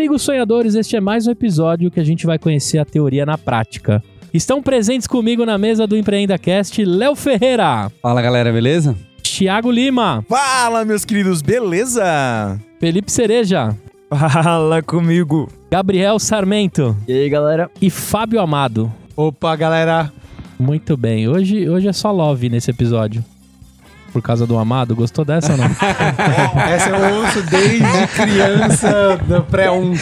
Amigos sonhadores. Este é mais um episódio que a gente vai conhecer a teoria na prática. Estão presentes comigo na mesa do Empreenda Cast Léo Ferreira, Fala galera, beleza? Thiago Lima, Fala, meus queridos, beleza? Felipe Cereja, Fala comigo. Gabriel Sarmento E aí, galera? e Fábio Amado. Opa, galera. Muito bem. Hoje, hoje é só love nesse episódio. Por causa do Amado, gostou dessa ou não? Essa eu ouço desde criança, do pré-1.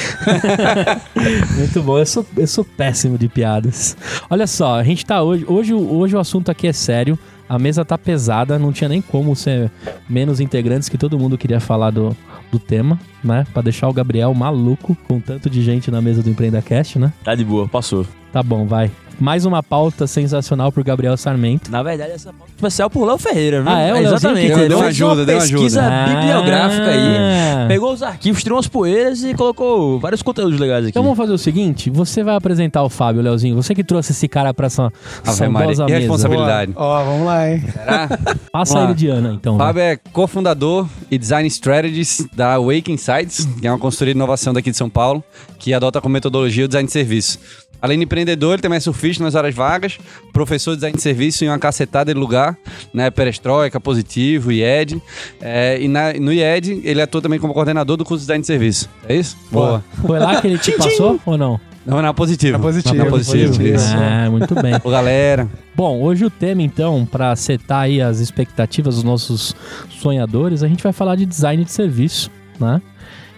Muito bom, eu sou, eu sou péssimo de piadas. Olha só, a gente tá hoje, hoje. Hoje o assunto aqui é sério. A mesa tá pesada, não tinha nem como ser menos integrantes que todo mundo queria falar do, do tema, né? Pra deixar o Gabriel maluco com tanto de gente na mesa do Empreenda Cast, né? Tá de boa, passou. Tá bom, vai. Mais uma pauta sensacional pro Gabriel Sarmento. Na verdade, essa pauta especial por Léo Ferreira, viu? Ah, é? O Léozinho Exatamente. Ele deu fez ajuda, uma deu pesquisa ajuda. bibliográfica aí. Ah. Pegou os arquivos, tirou umas poeiras e colocou vários conteúdos legais aqui. Então vamos fazer o seguinte: você vai apresentar o Fábio, Leozinho. Você que trouxe esse cara pra essa saudosa mesa. responsabilidade. Ó, vamos lá, hein? Será? Passa Vamos ele lá. de Ana, então. vai. Fábio é cofundador e design strategist da Wake Insights, que é uma consultoria de inovação daqui de São Paulo, que adota como metodologia o design de serviço. Além de empreendedor, ele também é surfista nas horas vagas, professor de design de serviço em uma cacetada de lugar, né? Perestroika, Positivo, IED. É, e na- no IED, ele atua também como coordenador do curso de design de serviço. É isso? Boa. Foi lá que ele te passou ou não? Não, na Positivo. Na Positivo, Na Positivo, Positivo. isso. Ah, muito bem. Ô, galera. Bom, hoje o tema, então, para setar aí as expectativas dos nossos sonhadores, a gente vai falar de design de serviço, né?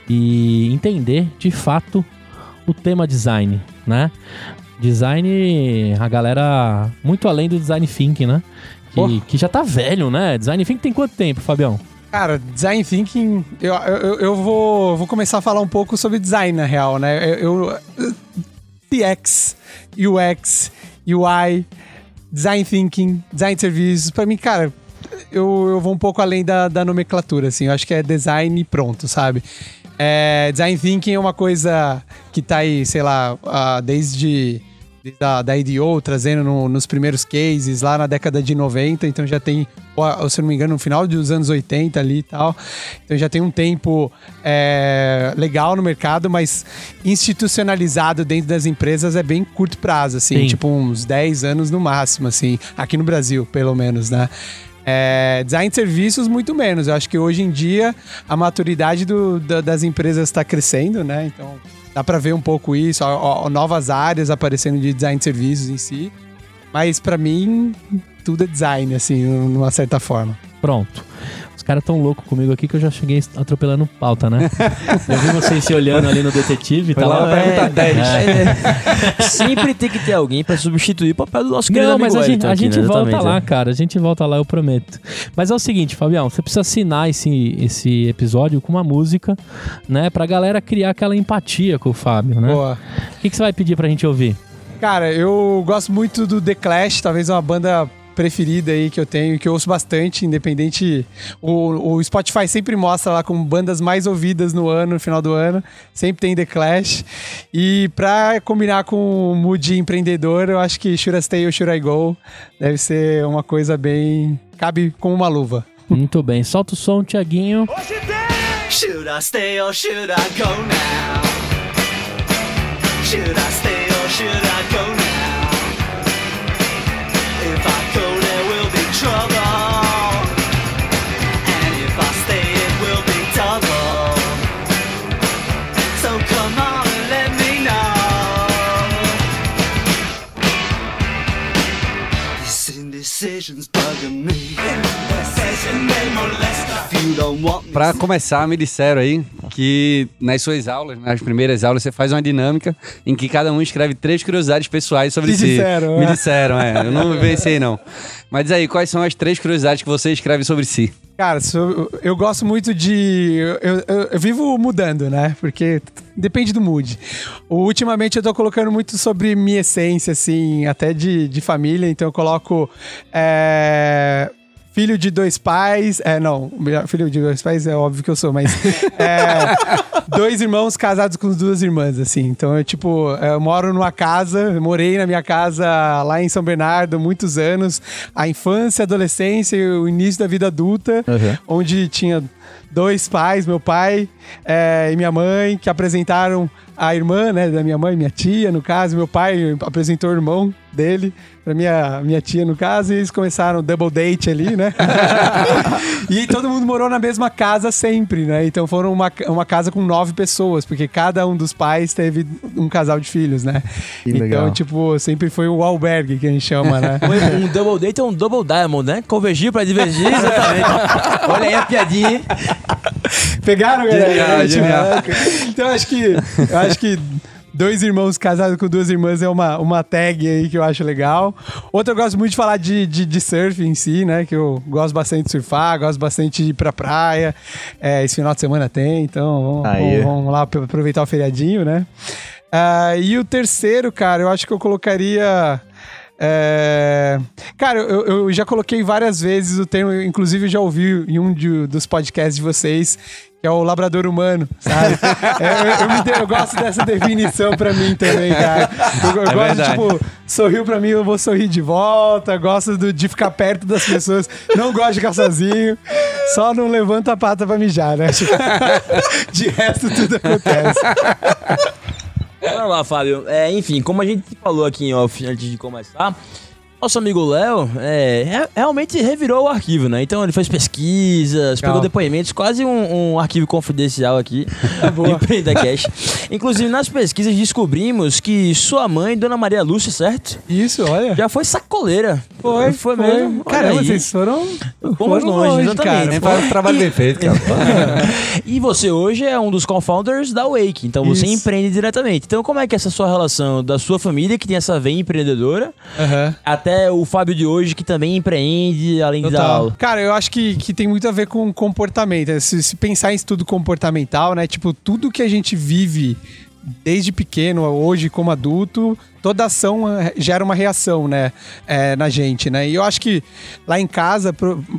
E entender, de fato, o tema design, né? Design, a galera, muito além do design thinking, né? Que, Pô. que já tá velho, né? Design thinking tem quanto tempo, Fabião? Cara, design thinking, eu, eu, eu vou, vou começar a falar um pouco sobre design, na real, né? Eu, eu- CX, UX, UI, design thinking, design de serviços, pra mim, cara, eu, eu vou um pouco além da, da nomenclatura, assim, eu acho que é design pronto, sabe? É, design thinking é uma coisa que tá aí, sei lá, ah, desde, desde a, da IDO, trazendo no- nos primeiros cases, lá na década de 90, então já tem, se não me engano, no final dos anos 80 ali e tal, então já tem um tempo é, legal no mercado, mas institucionalizado dentro das empresas é bem curto prazo, assim, Sim. tipo uns 10 anos no máximo, assim, aqui no Brasil, pelo menos, né? É, design de serviços, muito menos. Eu acho que hoje em dia a maturidade do- da- das empresas está crescendo, né? Então dá para ver um pouco isso, ó, ó, novas áreas aparecendo de design de serviços em si. Mas para mim, tudo é design, assim, numa certa forma. Pronto. Os caras tão loucos comigo aqui que eu já cheguei atropelando pauta, né? eu vi vocês se olhando ali no detetive, tá Foi lá lá. pra perguntar 10. É, sempre tem que ter alguém pra substituir o papel do nosso querido Não, amigo mas a gente, a gente né? volta Exatamente, lá, é. cara. A gente volta lá, eu prometo. Mas é o seguinte, Fabião, você precisa assinar esse, esse episódio com uma música, né? Pra galera criar aquela empatia com o Fábio, né? Boa. O que, que você vai pedir pra gente ouvir? Cara, eu gosto muito do The Clash, talvez uma banda preferida aí que eu tenho, que eu ouço bastante, independente. O, o Spotify sempre mostra lá como bandas mais ouvidas no ano, no final do ano. Sempre tem The Clash. E pra combinar com o mood empreendedor, eu acho que Should I Stay or Should I Go deve ser uma coisa bem. cabe como uma luva. Muito bem, solta o som, Tiaguinho. Should I stay or should I go now? Should I stay or should I go Pra começar, me disseram aí que nas suas aulas, nas primeiras aulas, você faz uma dinâmica em que cada um escreve três curiosidades pessoais sobre Te si. disseram, Me é. disseram, é. Eu não vivenciei, não. Mas diz aí, quais são as três curiosidades que você escreve sobre si? Cara, sou- eu gosto muito de. Eu, eu- eu vivo mudando, né? Porque depende do mood. Ultimamente eu tô colocando muito sobre minha essência, assim, até de, de família. Então eu coloco. é, Filho de dois pais. É, não, filho de dois pais é óbvio que eu sou, mas. é, dois irmãos casados com duas irmãs, assim. Então eu, tipo, eu moro numa casa, morei na minha casa lá em São Bernardo muitos anos. A infância, a adolescência e o início da vida adulta, onde tinha dois pais, meu pai é, e minha mãe, que apresentaram a irmã, né, da minha mãe, minha tia, no caso. Meu pai apresentou o irmão dele pra minha, minha tia, no caso, e eles começaram double date ali, né? e todo mundo morou na mesma casa sempre, né? Então foram uma, uma casa com nove pessoas, porque cada um dos pais teve um casal de filhos, né? Que então, legal. tipo, sempre foi o albergue que a gente chama, né? Um double date é um double diamond, né? Convergir pra divergir, exatamente. Olha aí a piadinha. hein? Pegaram, galera? Genial, tipo, genial. Então acho que eu acho que dois irmãos casados com duas irmãs é uma, uma tag aí que eu acho legal. Outra eu gosto muito de falar de, de, de surf em si, né? Que eu gosto bastante de surfar, gosto bastante de ir pra praia. É, esse final de semana tem, então vamos, vamos, vamos lá aproveitar o feriadinho, né? Ah, e o terceiro, cara, eu acho que eu colocaria. É, Cara, eu, eu já coloquei várias vezes o termo, inclusive eu já ouvi em um de- dos podcasts de vocês, que é o labrador humano, sabe? É, eu, eu eu gosto dessa definição pra mim também, cara. Eu, É gosto, tipo, sorriu pra mim, eu vou sorrir de volta, gosto do- de ficar perto das pessoas, não gosto de ficar sozinho, só não levanta a pata pra mijar, né? De resto, tudo acontece. Vamos lá, Fábio. É, enfim, como a gente falou aqui em off antes de começar, nosso amigo Léo é, re- realmente revirou o arquivo, né? Então ele fez pesquisas, pegou depoimentos, quase um, um arquivo confidencial aqui do Empreenda Cash. Inclusive, nas pesquisas descobrimos que sua mãe, Dona Maria Lúcia, certo? Isso, olha. Já foi sacoleira. Foi, foi mesmo. Olha Caramba, vocês foram. Fomos foram longe, exatamente. cara. Nem faz o trabalho bem feito, cara. E você hoje é um dos co-founders da Wake, então você Isso. empreende diretamente. Então como é que é essa sua relação da sua família, que tem essa veia empreendedora, Aham. até o Fábio de hoje, que também empreende, além Total. aula? Cara, eu acho que, que tem muito a ver com comportamento. né? Se, se pensar em estudo comportamental, né? Tipo, tudo que a gente vive desde pequeno, hoje como adulto, toda ação eh, gera uma reação, né? eh, na gente, né? E eu acho que lá em casa,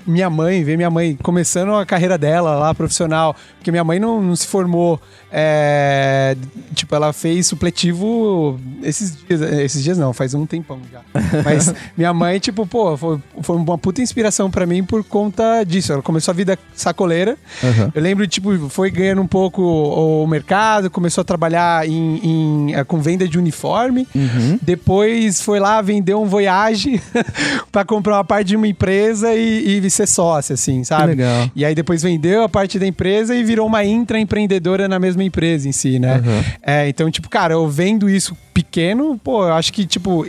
minha mãe, ver minha mãe começando a carreira dela lá, profissional, porque minha mãe não, não se formou, eh, tipo, ela fez supletivo esses dias, esses dias não, faz um tempão já. Mas minha mãe, tipo, pô, foi, foi uma puta inspiração pra mim por conta disso. Ela começou a vida sacoleira. Eu lembro, tipo, foi ganhando um pouco o mercado, começou a trabalhar em, em, com venda de uniforme. Depois foi lá, vendeu um Voyage pra comprar uma parte de uma empresa e, e ser sócia, assim, sabe? legal. E aí depois vendeu a parte da empresa e virou uma intraempreendedora na mesma empresa em si, né? É, então, tipo, cara, eu vendo isso pequeno, pô, eu acho que, tipo,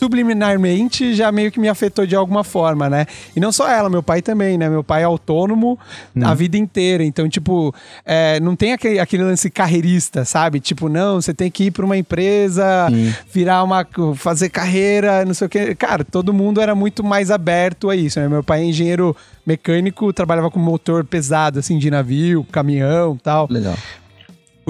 subliminarmente já meio que me afetou de alguma forma, né? E não só ela, meu pai também, né? Meu pai é autônomo a vida inteira. Então, tipo, é, não tem aquele, aquele lance carreirista, sabe? Tipo, não, você tem que ir pra uma empresa, virar uma. fazer carreira, não sei o quê. Cara, todo mundo era muito mais aberto a isso, né? Meu pai é engenheiro mecânico, trabalhava com motor pesado, assim, de navio, caminhão tal Legal.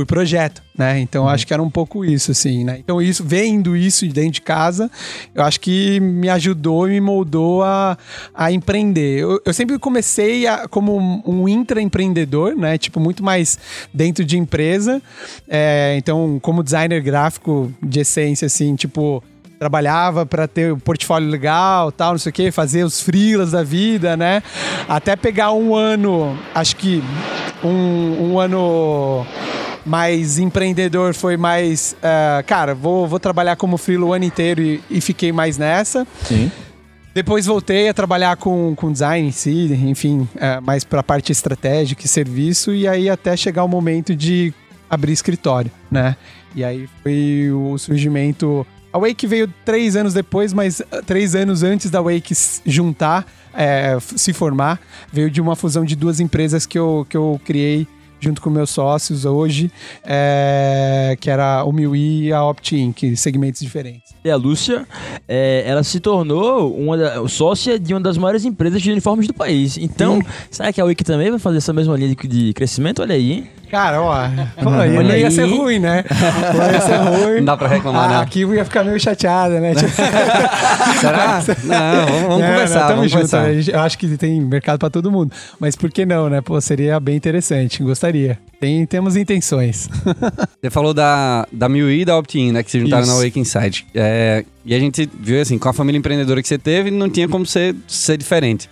Por projeto, né? Então eu acho que era um pouco isso, assim, né? Então isso, vendo isso de dentro de casa, eu acho que me ajudou e me moldou a, a empreender. Eu, eu sempre comecei a- como um, um intraempreendedor, né? Tipo, muito mais dentro de empresa. É, então, como designer gráfico de essência, assim, tipo trabalhava para ter um portfólio legal, tal, não sei o quê, fazer os freelas da vida, né? Até pegar um ano, acho que um, um ano mais empreendedor foi mais, ah, cara, vou, vou trabalhar como freela o ano inteiro e, e fiquei mais nessa. Sim. Depois voltei a trabalhar com, com design em si, enfim, é, mais para a parte estratégica e serviço, e aí até chegar o momento de abrir escritório, né? E aí foi o surgimento. A Wake veio três anos depois, mas ah, três anos antes da Wake juntar, é, se formar, veio de uma fusão de duas empresas que eu, que eu criei junto com meus sócios hoje, é, que era o Miui e a Optin, segmentos diferentes. E a Lúcia, é, ela se tornou uma da- sócia de uma das maiores empresas de uniformes do país. Então, será que a Wiki também vai fazer essa mesma linha de, de crescimento? Olha aí, hein? Cara, ó, pô, Olha não ia ser ruim, né? Não ia ser ruim. Não dá pra reclamar, Ah, não. Aqui eu ia ficar meio chateada, né? Será? Não, vamos, vamos Não, conversar, não, tamo vamos junto, conversar. a gente- Eu acho que tem mercado pra todo mundo. Mas por que não, né? Pô, seria bem interessante. Gostaria. Tem, temos intenções. Você falou da, da MIUI e da Opt-in, né? Que se juntaram Isso. na Wake Inside. É, e a gente viu assim, com a família empreendedora que você teve, não tinha como ser, ser diferente.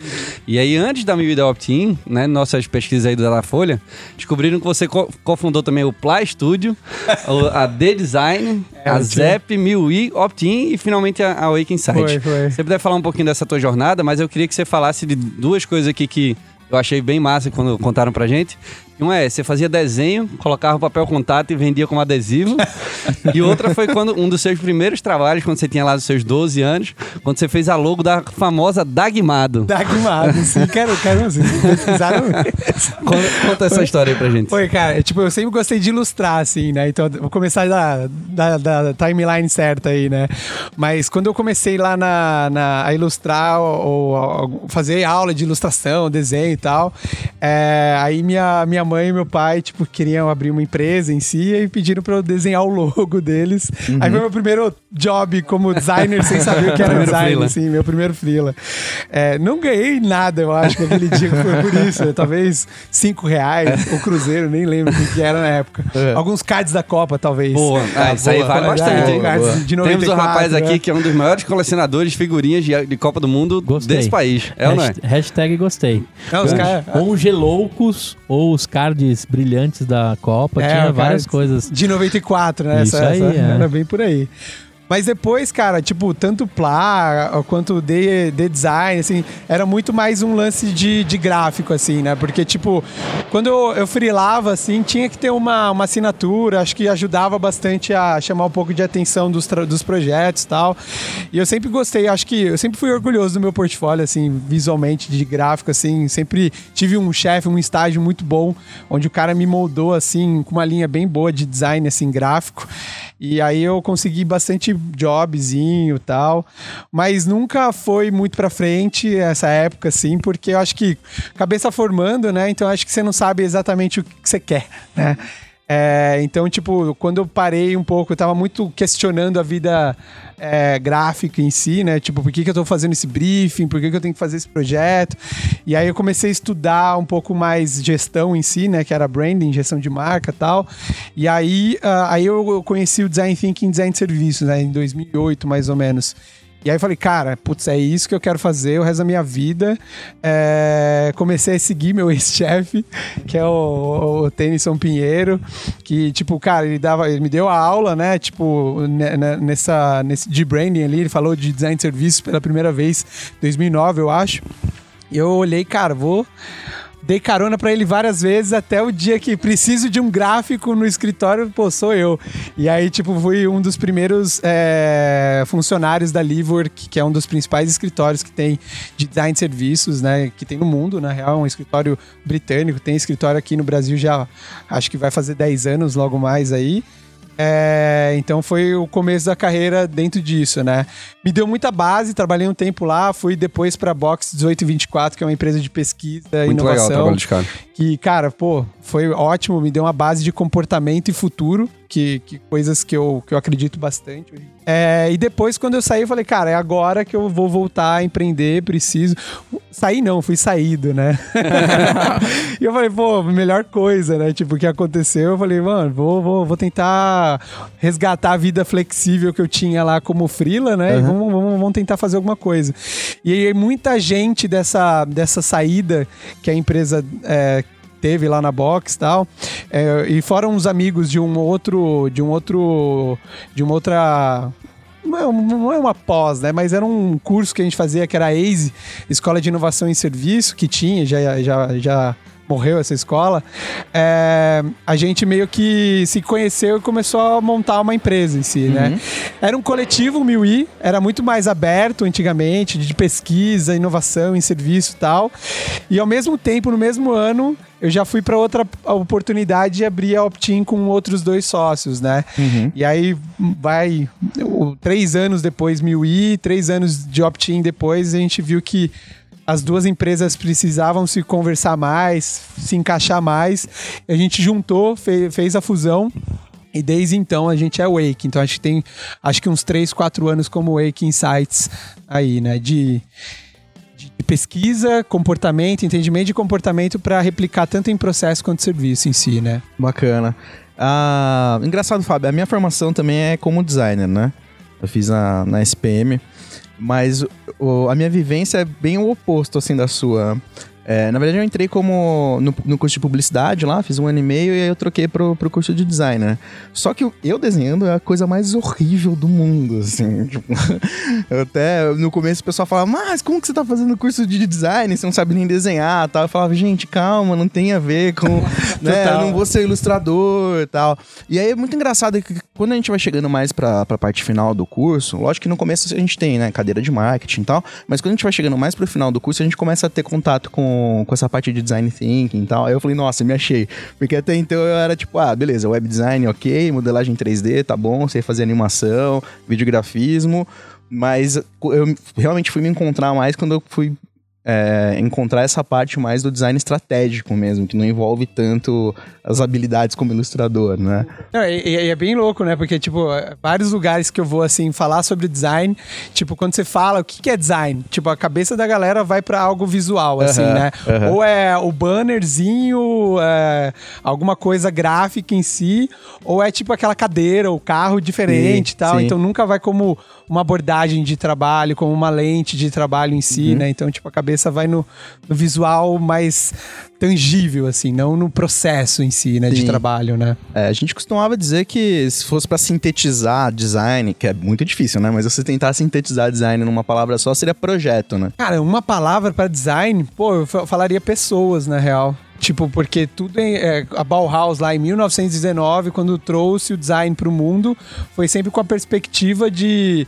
E aí, antes da MIUI e da Opt-in, né? Nossas pesquisas aí do Da Folha, descobriram que você co- cofundou também o Ply Studio, a The Design, É, a Zep, MIUI, Opt-in e finalmente a, a Wake Inside. Foi, foi. Você puder falar um pouquinho dessa tua jornada, mas eu queria que você falasse de duas coisas aqui que eu achei bem massa quando contaram pra gente. Uma é, você fazia desenho, colocava o papel contato e vendia como adesivo. e outra foi quando um dos seus primeiros trabalhos, quando você tinha lá os seus 12 anos, quando você fez a logo da famosa Dagmado. Dagmado, sim, quero, quero, vocês pesquisaram. Conta, conta essa história aí pra gente. Foi, cara, tipo, eu sempre gostei de ilustrar, assim, né? Então, vou começar da, da, da timeline certa aí, né? Mas quando eu comecei lá na, na- a ilustrar ou, ou fazer aula de ilustração, desenho e tal, é, aí minha, minha mãe e meu pai, tipo, queriam abrir uma empresa em si e pediram pra eu desenhar o logo deles. Aí foi meu primeiro job como designer sem saber o que era Primeiro design, assim, meu primeiro freela. É, não ganhei nada, eu acho, naquele dia que foi por isso. né? Talvez cinco reais, o cruzeiro, nem lembro o que, era na época. Alguns cards da Copa, talvez. Boa, ah, isso aí boa. vale É, bastante, hein? cards de Temos um 94, rapaz aqui né? que é um dos maiores colecionadores de figurinhas de, de Copa do Mundo Gostei. desse país. É ou não é? Hasht- Hashtag gostei. Não, os caras- Congeloucos ou os cards brilhantes da Copa, É, tinha várias coisas. De 94, né? Isso essa, aí, essa é. Era bem por aí. Mas depois, cara, tipo, tanto Plá quanto The, The Design, assim, era muito mais um lance de, de gráfico, assim, né? Porque, tipo, quando eu, eu freelava, assim, tinha que ter uma, uma assinatura, acho que ajudava bastante a chamar um pouco de atenção dos, dos projetos e tal. E eu sempre gostei, acho que eu sempre fui orgulhoso do meu portfólio, assim, visualmente, de gráfico, assim, sempre tive um chefe, um estágio muito bom, onde o cara me moldou, assim, com uma linha bem boa de design, assim, gráfico. E aí eu consegui bastante jobzinho e tal, mas nunca foi muito pra frente essa época, assim, porque eu acho que cabeça formando, né? Então acho que você não sabe exatamente o que você quer, né? É, então, tipo, quando eu parei um pouco, eu tava muito questionando a vida é, gráfica em si, né? Tipo, por que, que eu tô fazendo esse briefing? Por que, que eu tenho que fazer esse projeto? E aí eu comecei a estudar um pouco mais gestão em si, né? Que era branding, gestão de marca tal. E aí, ah, aí eu conheci o Design Thinking Design de Serviços, né? Em 2008, mais ou menos. E aí eu falei, cara, putz, é isso que eu quero fazer o resto da minha vida. É, comecei a seguir meu ex-chefe, que é o, o Tennyson Pinheiro, que, tipo, cara, ele dava, ele me deu a aula, né? Tipo, ne- ne- nessa, nesse de branding ali, ele falou de design de serviços pela primeira vez, 2009, eu acho. E eu olhei, cara, vou. Dei carona pra ele várias vezes até o dia que preciso de um gráfico no escritório, pô, sou eu. E aí, tipo, fui um dos primeiros é, funcionários da Livework, que é um dos principais escritórios que tem de design de serviços, né? Que tem no mundo, na real, é um escritório britânico, tem escritório aqui no Brasil já, acho que vai fazer 10 anos logo mais aí. É, então foi o começo da carreira dentro disso, né? Me deu muita base, trabalhei um tempo lá, fui depois para Box 1824, que é uma empresa de pesquisa e Muito legal o inovação. trabalho dos caras. que, cara, pô, foi ótimo, me deu uma base de comportamento e futuro, que, que coisas que eu, que eu acredito bastante. É, e depois, quando eu saí, eu falei, cara, é agora que eu vou voltar a empreender, preciso. Saí não, fui saído, né? e eu falei, pô, melhor coisa, né? Tipo, o que aconteceu, eu falei, mano, vou, vou, vou tentar resgatar a vida flexível que eu tinha lá como frila, né? E vamos, vamos, vamos tentar fazer alguma coisa. E aí, muita gente dessa, dessa saída que a empresa é, teve lá na box tal. É, e foram uns amigos de um outro. De um outro. De uma outra. Não é, é uma pós, né? Mas era um curso que a gente fazia que era a ACE, Escola de Inovação em Serviço, que tinha, já, já, já morreu essa escola. É, a gente meio que se conheceu e começou a montar uma empresa em si, né? Era um coletivo, o MIUI, era muito mais aberto antigamente, de pesquisa, inovação em serviço e tal. E ao mesmo tempo, no mesmo ano, eu já fui para outra oportunidade de abrir a Optin com outros dois sócios, né? E aí vai o- três anos depois mil i, três anos de Optin depois, a gente viu que as duas empresas precisavam se conversar mais, se encaixar mais. A gente juntou, fe- fez a fusão. E desde então a gente é Wake. Então acho que tem acho que uns 3, 4 anos como Wake Insights aí, né? De, de pesquisa, comportamento, entendimento de comportamento para replicar tanto em processo quanto serviço em si, né? Bacana. Ah, engraçado, Fábio, a minha formação também é como designer, né? Eu fiz na, na SPM, mas o- a minha vivência é bem o oposto, assim, da sua. É, na verdade, eu entrei como no, no curso de publicidade lá, fiz um ano e meio e aí eu troquei pro, pro curso de design, né? Só que eu- desenhando é a coisa mais horrível do mundo, assim. Tipo, eu até no começo o pessoal falava, mas como que você tá fazendo curso de design? Você não sabe nem desenhar tal. Eu falava, gente, calma, não tem a ver com. né, eu não vou ser ilustrador e tal. E aí é muito engraçado que quando a gente vai chegando mais pra, pra parte final do curso, lógico que no começo a gente tem, né, cadeira de marketing e tal, mas quando a gente vai chegando mais pro final do curso, a gente começa a ter contato com, com essa parte de design thinking e tal. Aí eu falei, nossa, me achei. Porque até então eu era tipo, ah, beleza, web design, ok, modelagem 3D, tá bom, sei fazer animação, videografismo, mas eu realmente fui me encontrar mais quando eu fui é, encontrar essa parte mais do design estratégico mesmo, que não envolve tanto as habilidades como ilustrador, né? Não, e, e- é bem louco, né? Porque, tipo, vários lugares que eu vou, assim, falar sobre design, tipo, quando você fala o que, que é design, tipo, a cabeça da galera vai pra algo visual, assim, né? Ou é o bannerzinho, é, alguma coisa gráfica em si, ou é tipo aquela cadeira, o carro diferente Sim, e tal. sim. Então nunca vai como uma abordagem de trabalho, como uma lente de trabalho em si, Uhum. né? Então, tipo, a cabeça vai no, no visual mais tangível, assim, não no processo em si, né? De Sim. trabalho, né? É, a gente costumava dizer que se fosse pra sintetizar design, que é muito difícil, né? Mas você tentar sintetizar design numa palavra só seria projeto, né? Cara, uma palavra pra design, pô, eu fa- falaria pessoas, na real. Tipo, porque tudo em, é, a Bauhaus lá em 1919, quando trouxe o design pro mundo, foi sempre com a perspectiva de,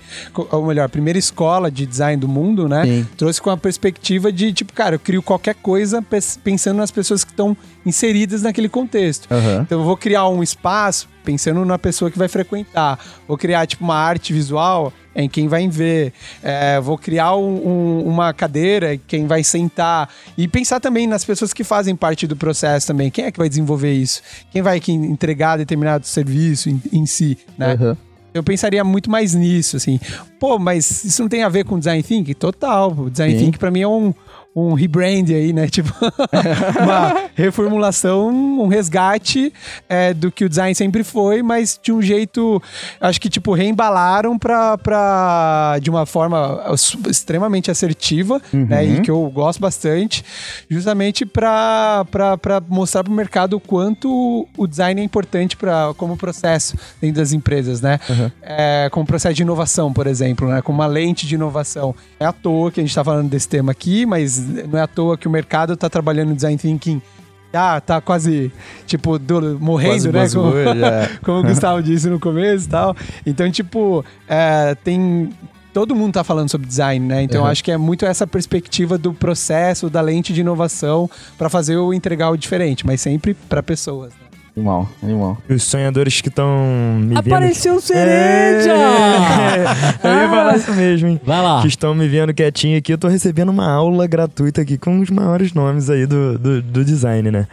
ou melhor, a primeira escola de design do mundo, né? Sim. Trouxe com a perspectiva de, tipo, cara, eu crio qualquer coisa pensando nas pessoas que estão inseridas naquele contexto. Aham. Então eu vou criar um espaço pensando na pessoa que vai frequentar. Vou criar tipo uma arte visual em quem vai ver. É, vou criar um- um- uma cadeira em quem vai sentar. E pensar também nas pessoas que fazem parte do processo também. Quem é que vai desenvolver isso? Quem vai que entregar determinado serviço em, em si, né? Aham. Eu pensaria muito mais nisso, assim. Pô, mas isso não tem a ver com design thinking? Total. Design Sim. thinking pra mim é um, um rebrand aí, né? Tipo, uma reformulação, um resgate é, do que o design sempre foi, mas de um jeito, acho que, tipo, reembalaram pra, pra de uma forma extremamente assertiva, né? E que eu gosto bastante, justamente pra, pra, pra mostrar pro mercado o quanto o design é importante pra, como processo dentro das empresas, né? É, como processo de inovação, por exemplo, né? Como uma lente de inovação. É à toa que a gente tá falando desse tema aqui, mas não é à toa que o mercado tá trabalhando design thinking ah, tá quase, tipo, do- morrendo, Quase né? Como, é. como o Gustavo disse no começo e tal. Então, tipo, é, tem. Todo mundo tá falando sobre design, né? Então, acho que é muito essa perspectiva do processo, da lente de inovação, para fazer o entregar o diferente, mas sempre para pessoas. Né? Animal, animal. Os sonhadores que estão me Apareceu vendo... cereja! É, eu ia falar isso mesmo, hein? Vai lá. Que estão me vendo quietinho aqui, eu tô recebendo uma aula gratuita aqui com os maiores nomes aí do, do, do design, né?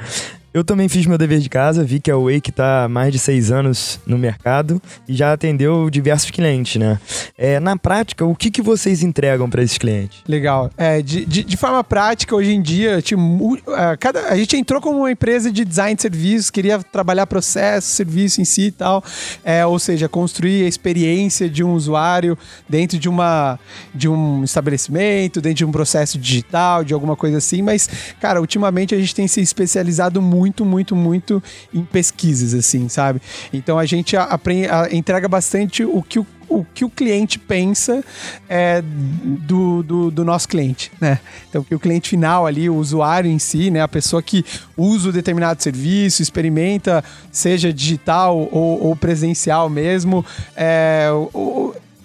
Eu também fiz meu dever de casa, vi que a Wake tá há mais de seis anos no mercado e já atendeu diversos clientes, né? É, na prática, o que, que vocês entregam para esses clientes? Legal. É, de, de, de forma prática, hoje em dia, mu- ah, cada, a gente entrou como uma empresa de design de serviços, queria trabalhar processo, serviço em si e tal. É, ou seja, construir a experiência de um usuário dentro de, uma, de um estabelecimento, dentro de um processo digital, de alguma coisa assim. Mas, cara, ultimamente a gente tem se especializado muito, muito, muito em pesquisas, assim, sabe? Então a gente a- apren- a- entrega bastante o que o o que o cliente pensa é, do, do, do nosso cliente, né? Então, o cliente final ali, o usuário em si, né? A pessoa que usa o determinado serviço, experimenta, seja digital ou, ou presencial mesmo, é,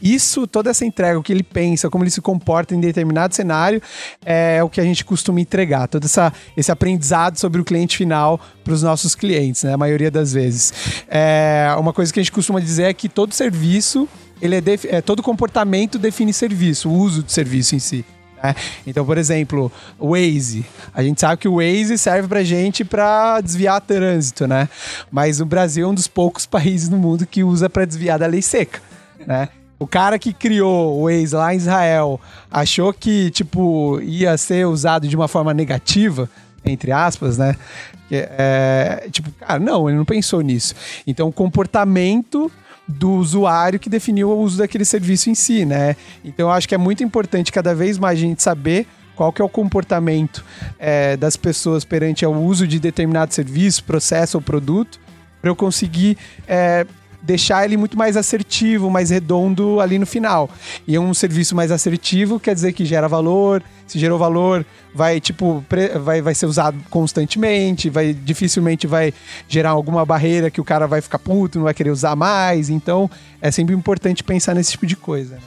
isso, toda essa entrega, o que ele pensa, como ele se comporta em determinado cenário, é o que a gente costuma entregar. Todo essa, esse aprendizado sobre o cliente final para os nossos clientes, né? A maioria das vezes. É, uma coisa que a gente costuma dizer é que todo serviço, ele é, é todo comportamento define serviço, o uso do serviço em si. né? Então, por exemplo, o Waze. A gente sabe que o Waze serve pra gente pra desviar trânsito, né? Mas o Brasil é um dos poucos países no mundo que usa pra desviar da lei seca, né? O cara que criou o Waze lá em Israel achou que, tipo, ia ser usado de uma forma negativa, entre aspas, né? É, tipo, cara, não, ele não pensou nisso. Então, o comportamento do usuário que definiu o uso daquele serviço em si, né? Então, eu acho que é muito importante cada vez mais a gente saber qual que é o comportamento é, das pessoas perante ao uso de determinado serviço, processo ou produto, para eu conseguir é, deixar ele muito mais assertivo, mais redondo ali no final. E um serviço mais assertivo quer dizer que gera valor, se gerou valor, vai tipo vai, vai ser usado constantemente, vai dificilmente vai gerar alguma barreira que o cara vai ficar puto, não vai querer usar mais. Então, é sempre importante pensar nesse tipo de coisa. né?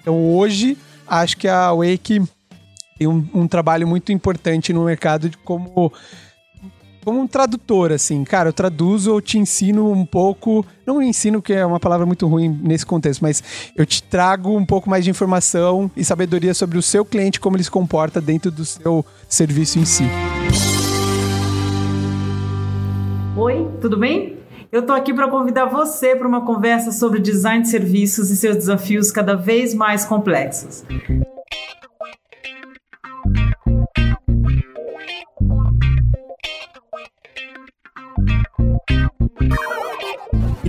Então, hoje acho que a Wake tem um, um trabalho muito importante no mercado de como como um tradutor, assim, cara, eu traduzo, eu te ensino um pouco, não ensino que é uma palavra muito ruim nesse contexto, mas eu te trago um pouco mais de informação e sabedoria sobre o seu cliente, como ele se comporta dentro do seu serviço em si. Oi, tudo bem? Eu tô aqui para convidar você para uma conversa sobre design de serviços e seus desafios cada vez mais complexos.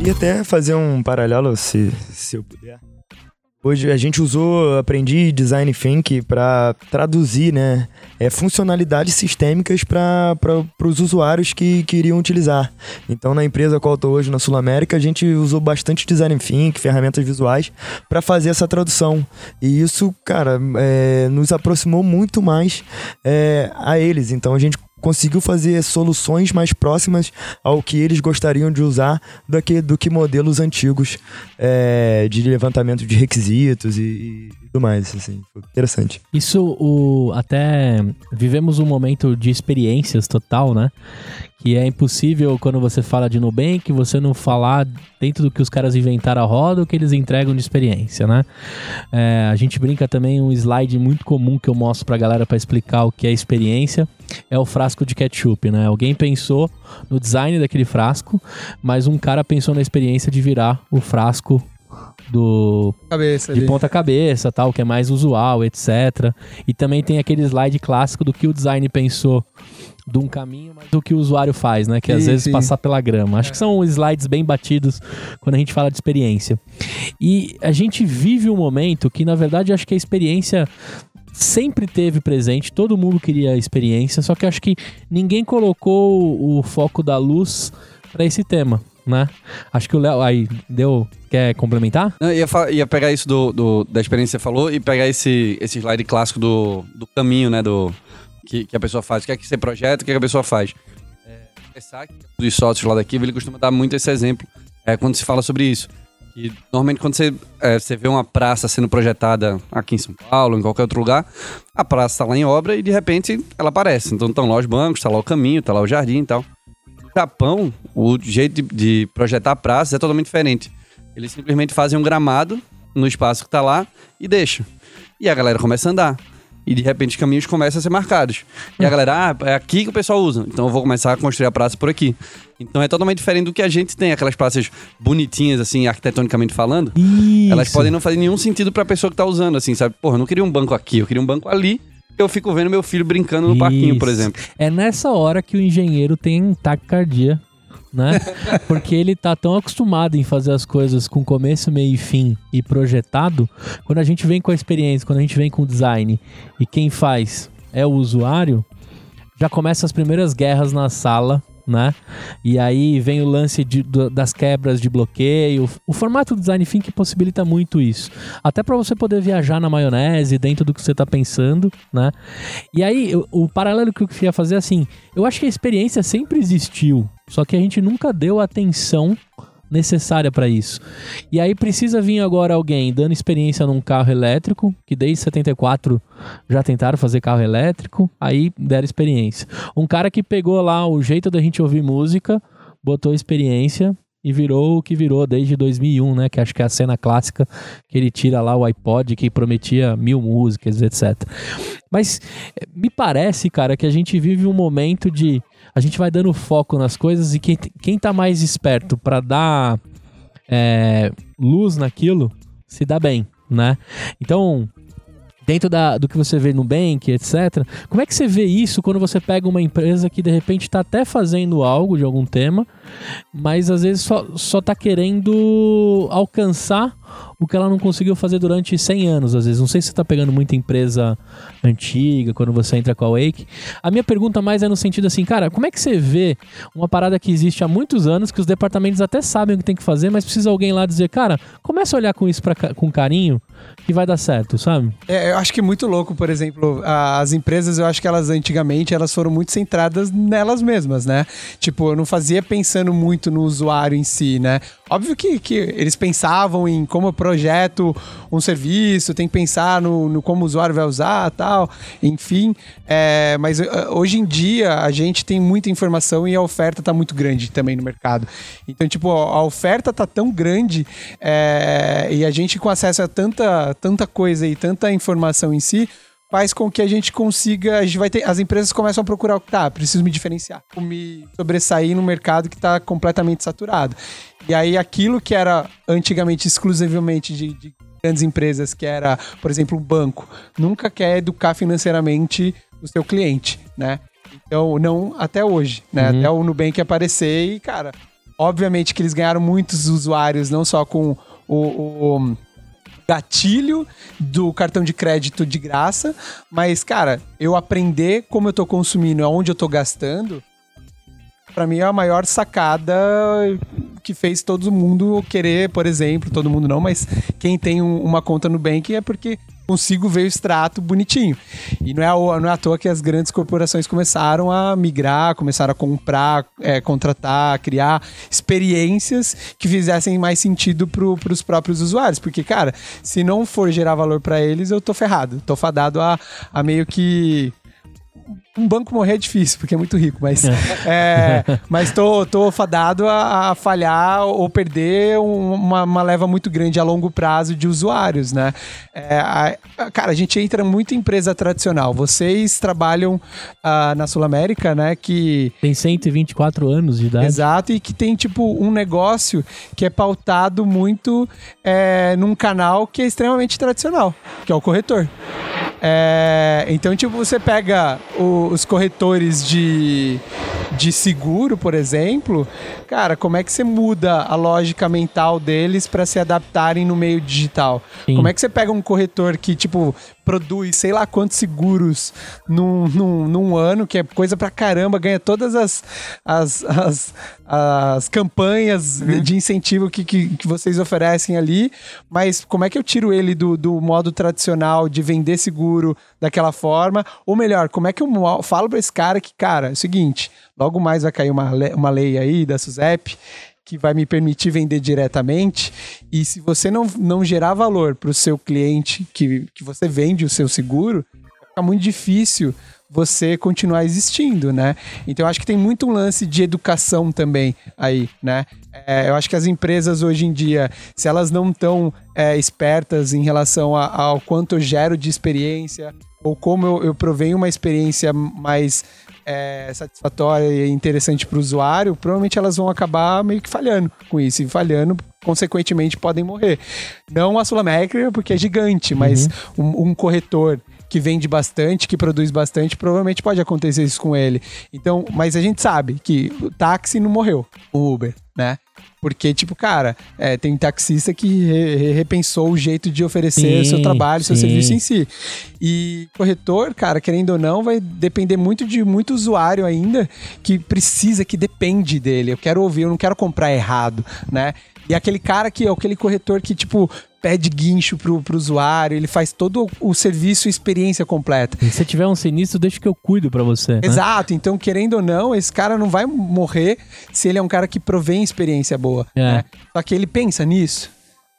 Queria até fazer um paralelo, se, se eu puder. Hoje a gente usou, aprendi design thinking para traduzir, né, é, funcionalidades sistêmicas para os usuários que queriam utilizar. Então, na empresa qual eu estou hoje na Sul América, a gente usou bastante design thinking, ferramentas visuais, para fazer essa tradução. E isso, cara, é, nos aproximou muito mais é, a eles. Então, a gente conseguiu fazer soluções mais próximas ao que eles gostariam de usar do que, do que modelos antigos é, de levantamento de requisitos e, tudo mais. Assim, foi interessante. Isso, o, até vivemos um momento de experiências total, né? Que é impossível quando você fala de Nubank, você não falar dentro do que os caras inventaram a roda, o que eles entregam de experiência, né? É, a gente brinca também, um slide muito comum que eu mostro pra galera para explicar o que é experiência, é o frasco de ketchup, né? Alguém pensou no design daquele frasco, mas um cara pensou na experiência de virar o frasco do Cabeça de ali. ponta cabeça, tal, que é mais usual, etc. E também tem aquele slide clássico do que o design pensou de um caminho, mas do que o usuário faz, né? Que às Sim, vezes sim. passar pela grama. Acho que são slides bem batidos quando a gente fala de experiência. E a gente vive um momento que, na verdade, acho que a experiência sempre teve presente, todo mundo queria a experiência, só que acho que ninguém colocou o foco da luz para esse tema, né? Acho que o Léo aí deu, quer complementar? Não, ia, ia pegar isso do, do- da experiência que você falou e pegar esse, esse slide clássico do, do caminho, né? Do, que, que a pessoa faz. O que é que você projeta, o que, é que a pessoa faz. É, Isaac, um dos sócios lá da Kiva, ele costuma dar muito esse exemplo é, quando se fala sobre isso. Que normalmente quando você, é, você vê uma praça sendo projetada aqui em São Paulo, em qualquer outro lugar, a praça está lá em obra e de repente ela aparece. Então estão lá os bancos, está lá o caminho, está lá o jardim e tal. No Japão, o jeito de, de projetar praças é totalmente diferente. Eles simplesmente fazem um gramado no espaço que tá lá e deixam. E a galera começa a andar. E de repente os caminhos começam a ser marcados. E a galera, ah, é aqui que o pessoal usa. Então eu vou começar a construir a praça por aqui. Então é totalmente diferente do que a gente tem, aquelas praças bonitinhas, assim, arquitetonicamente falando. Elas Isso. podem não fazer nenhum sentido pra pessoa que tá usando, assim, sabe? Porra, eu não queria um banco aqui, eu queria um banco ali. Eu fico vendo meu filho brincando no parquinho, por Isso. exemplo. É nessa hora que o engenheiro tem taquicardia, né? Porque ele tá tão acostumado em fazer as coisas com começo, meio e fim e projetado, quando a gente vem com a experiência, quando a gente vem com o design e quem faz é o usuário, já começa as primeiras guerras na sala, né? E aí vem o lance de- das quebras de bloqueio. O formato do design thinking possibilita muito isso. Até para você poder viajar na maionese dentro do que você tá pensando, né? E aí, o, o paralelo que eu queria fazer é assim: eu acho que a experiência sempre existiu, só que a gente nunca deu atenção necessária para isso. E aí precisa vir agora alguém dando experiência num carro elétrico, que desde 74 já tentaram fazer carro elétrico, aí deram experiência. Um cara que pegou lá o jeito da gente ouvir música, botou experiência e virou o que virou desde 2001, né? Que acho que é a cena clássica que ele tira lá o iPod que prometia mil músicas, etc. Mas eh, me parece, cara, que a gente vive um momento de a gente vai dando foco nas coisas e quem, quem tá mais esperto para dar é, luz naquilo se dá bem, né? Então, dentro da, do que você vê no Nubank, etc. Como é que você vê isso quando você pega uma empresa que de repente está até fazendo algo de algum tema, mas às vezes só, só tá querendo alcançar o que ela não conseguiu fazer durante 100 anos, às vezes. Não sei se você tá pegando muita empresa antiga quando você entra com a Wake. A minha pergunta mais é no sentido assim, cara, como é que você vê uma parada que existe há muitos anos, que os departamentos até sabem o que tem que fazer, mas precisa alguém lá dizer, cara, começa a olhar com isso pra, com carinho que vai dar certo, sabe? É, eu acho que é muito louco, por exemplo, as empresas, eu acho que elas antigamente, elas foram muito centradas nelas mesmas, né? Tipo, eu não fazia pensando muito no usuário em si, né? Óbvio que, que eles pensavam em como eu projeto um serviço, tem que pensar no, no como o usuário vai usar tal, enfim. É, mas eh, hoje em dia a gente tem muita informação e a oferta tá muito grande também no mercado. Então, tipo, a oferta tá tão grande é, e a gente com acesso a tanta, tanta coisa e tanta informação em si faz com que a gente consiga, a gente vai ter, as empresas começam a procurar, tá, preciso me diferenciar, me sobressair no mercado que está completamente saturado. E aí aquilo que era antigamente exclusivamente de, de grandes empresas, que era, por exemplo, um banco, nunca quer educar financeiramente o seu cliente, né? Então, não até hoje, né? Uhum. Até o Nubank aparecer e, cara, obviamente que eles ganharam muitos usuários, não só com o, o gatilho do cartão de crédito de graça, mas, cara, eu aprender como eu tô consumindo, aonde eu tô gastando, pra mim é a maior sacada que fez todo mundo querer, por exemplo, todo mundo não, mas quem tem um- uma conta no Bank é porque consigo ver o extrato bonitinho. E não é, não é à toa que as grandes corporações começaram a migrar, começaram a comprar, é, contratar, criar experiências que fizessem mais sentido para os próprios usuários. Porque, cara, se não for gerar valor para eles, eu tô ferrado. Tô fadado a, a meio que um banco morrer é difícil, porque é muito rico, mas, é, mas tô, tô fadado a, a falhar ou perder um- uma, uma leva muito grande a longo prazo de usuários, né? É, a- a- cara, a gente entra muito em empresa tradicional. Vocês trabalham ah, na Sul América, né? Que Tem 124 anos de idade. Exato, e que tem, tipo, um negócio que é pautado muito é, num canal que é extremamente tradicional, que é o corretor. É, então, tipo, você pega o- os corretores de, de seguro, por exemplo, cara, como é que você muda a lógica mental deles para se adaptarem no meio digital? Sim. Como é que você pega um corretor que, tipo, produz sei lá quantos seguros num, num, num ano, que é coisa pra caramba, ganha todas as, as, as, as campanhas de incentivo que, que, que vocês oferecem ali, mas como é que eu tiro ele do, do modo tradicional de vender seguro daquela forma? Ou melhor, como é que eu falo pra esse cara que, cara, é o seguinte, logo mais vai cair uma, uma lei aí da SUSEP que vai me permitir vender diretamente. E se você não, não gerar valor para o seu cliente que, que você vende o seu seguro, fica muito difícil você continuar existindo, né? Então eu acho que tem muito um lance de educação também aí, né? É, eu acho que as empresas hoje em dia, se elas não estão espertas em relação ao quanto eu gero de experiência ou como eu, eu provenho uma experiência mais é, satisfatória e interessante para o usuário, provavelmente elas vão acabar meio que falhando com isso. E falhando, consequentemente, podem morrer. Não a Sul América, porque é gigante, mas um, um corretor que vende bastante, que produz bastante, provavelmente pode acontecer isso com ele. Então, mas a gente sabe que o táxi não morreu, o Uber, né? Porque, tipo, cara, é, tem taxista que re- re- repensou o jeito de oferecer o seu Sim, trabalho, seu sim. serviço em si. E corretor, cara, querendo ou não, vai depender muito de muito usuário ainda que precisa, que depende dele. Eu quero ouvir, eu não quero comprar errado, né? E aquele cara que é aquele corretor que, tipo, pede guincho pro, pro usuário, ele faz todo o serviço e experiência completa. E se tiver um sinistro, deixa que eu cuido pra você. né? Exato, então querendo ou não, esse cara não vai morrer se ele é um cara que provém experiência boa. É. né? Só que ele pensa nisso.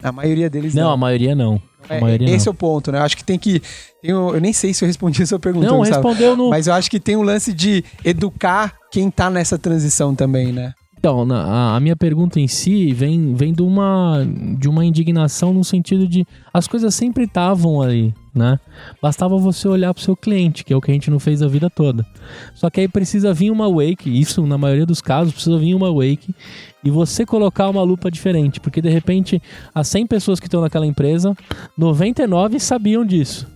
A maioria deles não. Não, a maioria não. É, esse não. é o ponto, né? Eu acho que tem que. tem o- eu nem sei se eu respondi a sua pergunta. Não, Gustavo, respondeu no- Mas eu acho que tem um lance de educar quem tá nessa transição também, né? Então, na- a, minha pergunta em si vem, vem de, uma, de uma indignação no sentido de as coisas sempre estavam ali, né? Bastava você olhar pro seu cliente, que é o que a gente não fez a vida toda. Só que aí precisa vir uma wake, isso na maioria dos casos precisa vir uma wake e você colocar uma lupa diferente, porque de repente as 100 pessoas que estão naquela empresa, 99 sabiam disso.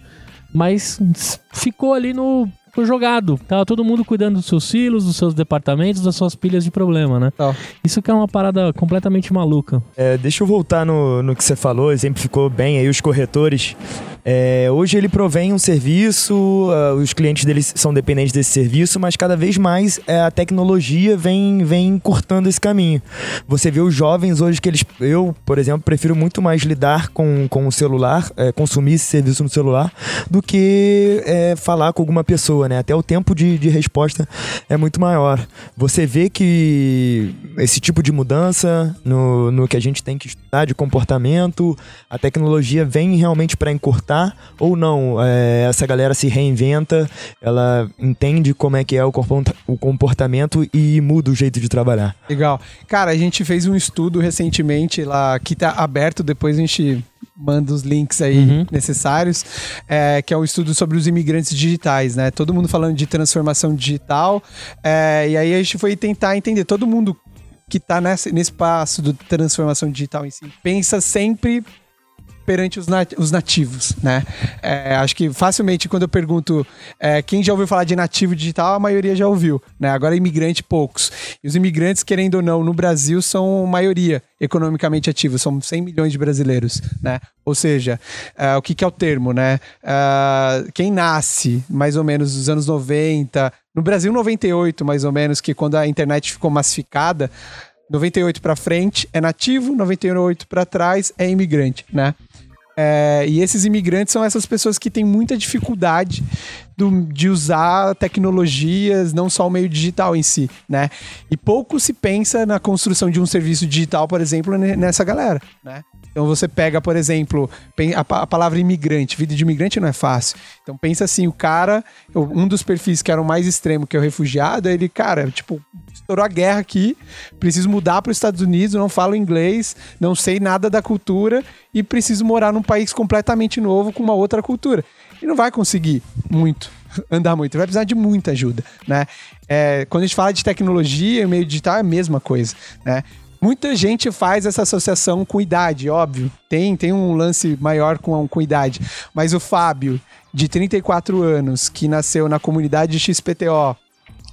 Mas ficou ali no no jogado. Tava todo mundo cuidando dos seus silos, dos seus departamentos, das suas pilhas de problema, né? Tá. Isso que é uma parada completamente maluca. É, deixa eu voltar no, no que você falou, exemplificou bem aí os corretores. É, hoje ele provém um serviço, ah, os clientes deles são dependentes desse serviço, mas cada vez mais é, a tecnologia vem, vem cortando esse caminho. Você vê os jovens hoje que eles. Eu, por exemplo, prefiro muito mais lidar com, com o celular, é, consumir esse serviço no celular, do que é, falar com alguma pessoa, né? Até o tempo de, de resposta é muito maior. Você vê que esse tipo de mudança no, no que a gente tem que estudar de comportamento, a tecnologia vem realmente para encurtar ou não? É, essa galera se reinventa, ela entende como é que é o corpo- o comportamento e muda o jeito de trabalhar. Legal. Cara, a gente fez um estudo recentemente lá que tá aberto, depois a gente manda os links aí Uhum. necessários, é, que é um estudo sobre os imigrantes digitais, né? Todo mundo falando de transformação digital, é, e aí a gente foi tentar entender, todo mundo que tá nesse, nesse passo de transformação digital em si, pensa sempre perante os, nat- os nativos, né? É, acho que facilmente quando eu pergunto é, quem já ouviu falar de nativo digital, a maioria já ouviu, né? Agora imigrante poucos. E os imigrantes, querendo ou não, no Brasil são maioria economicamente ativos, são 100 milhões de brasileiros, né? Ou seja, é, o que, que é o termo, né? É, quem nasce mais ou menos nos anos 90, no Brasil 98 mais ou menos, que quando a internet ficou massificada, 98 para frente é nativo, 98 para trás é imigrante, né? É, e esses imigrantes são essas pessoas que têm muita dificuldade do- de usar tecnologias, não só o meio digital em si, né? E pouco se pensa na construção de um serviço digital, por exemplo, ne- nessa galera, né? Então você pega, por exemplo, a, pa- a palavra imigrante. Vida de imigrante não é fácil. Então pensa assim, o cara, um dos perfis que era o mais extremo, que é o refugiado, ele, cara, tipo, estourou a guerra aqui, preciso mudar para os Estados Unidos, não falo inglês, não sei nada da cultura e preciso morar num país completamente novo com uma outra cultura. E não vai conseguir muito, andar muito, vai precisar de muita ajuda, né? É, quando a gente fala de tecnologia e meio digital é a mesma coisa, né? Muita gente faz essa associação com idade, óbvio. Tem, tem um lance maior com, com idade. Mas o Fábio, de 34 anos, que nasceu na comunidade XPTO,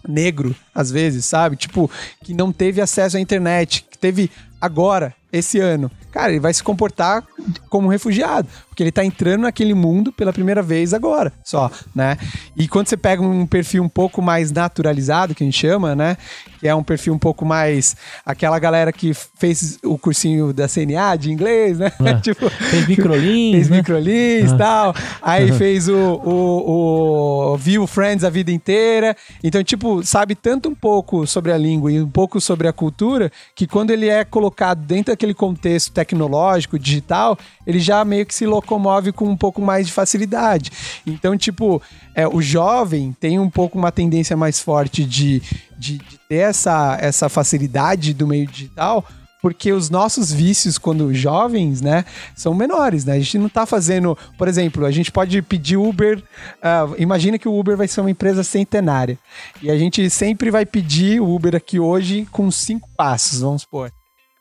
negro, às vezes, sabe? Tipo, que não teve acesso à internet, que teve agora, esse ano. Cara, ele vai se comportar como um refugiado, porque ele tá entrando naquele mundo pela primeira vez agora, só, né? E quando você pega um perfil um pouco mais naturalizado, que a gente chama, né? Que é um perfil um pouco mais aquela galera que fez o cursinho da CNA de inglês, né? É. tipo, Fez microlins, fez né? microlins e Ah. tal. Aí fez o, o, o viu Friends a vida inteira. Então, tipo, sabe tanto um pouco sobre a língua e um pouco sobre a cultura que quando ele é colocado dentro daquele contexto tecnológico, digital, ele já meio que se locomove com um pouco mais de facilidade. Então, tipo, é, o jovem tem um pouco uma tendência mais forte de, de, de ter essa, essa facilidade do meio digital porque os nossos vícios, quando jovens, né, são menores, né? A gente não tá fazendo, por exemplo, a gente pode pedir Uber. ah, imagina que o Uber vai ser uma empresa centenária. E a gente sempre vai pedir o Uber aqui hoje com cinco passos, vamos supor.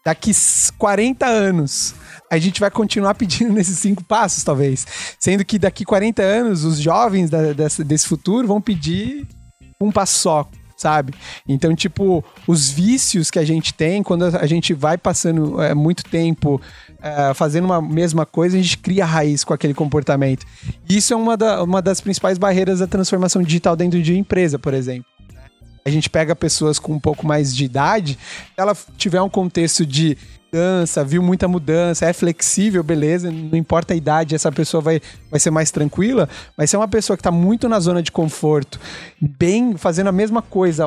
Daqui s- 40 anos, a gente vai continuar pedindo nesses cinco passos, talvez. Sendo que daqui 40 anos, os jovens da- dessa- desse futuro vão pedir um passo só, sabe? Então, tipo, os vícios que a gente tem, quando a gente vai passando é, muito tempo é, fazendo uma mesma coisa, a gente cria raiz com aquele comportamento. Isso é uma, da- uma das principais barreiras da transformação digital dentro de empresa, por exemplo. A gente pega pessoas com um pouco mais de idade, se ela tiver um contexto de mudança, viu muita mudança, é flexível, beleza, não importa a idade, essa pessoa vai, vai ser mais tranquila, mas se é uma pessoa que tá muito na zona de conforto, bem, fazendo a mesma coisa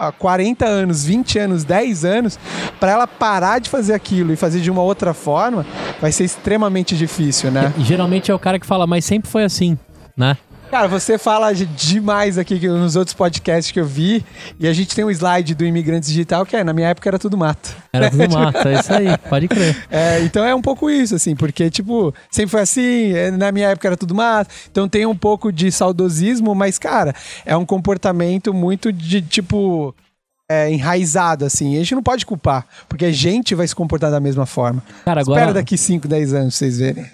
há 40 anos, 20 anos, 10 anos, para ela parar de fazer aquilo e fazer de uma outra forma, vai ser extremamente difícil, né? E geralmente é o cara que fala, mas sempre foi assim, né? Cara, você fala de- demais aqui nos outros podcasts que eu vi, e a gente tem um slide do imigrante digital que é, na minha época era tudo mato. Era tudo mato, é isso aí, pode crer. É, então é um pouco isso, assim, porque, tipo, sempre foi assim, é, na minha época era tudo mato, então tem um pouco de saudosismo, mas, cara, é um comportamento muito de, tipo, é, enraizado, assim, e a gente não pode culpar, porque a gente vai se comportar da mesma forma. Cara, agora- Espera daqui 5, 10 anos pra vocês verem.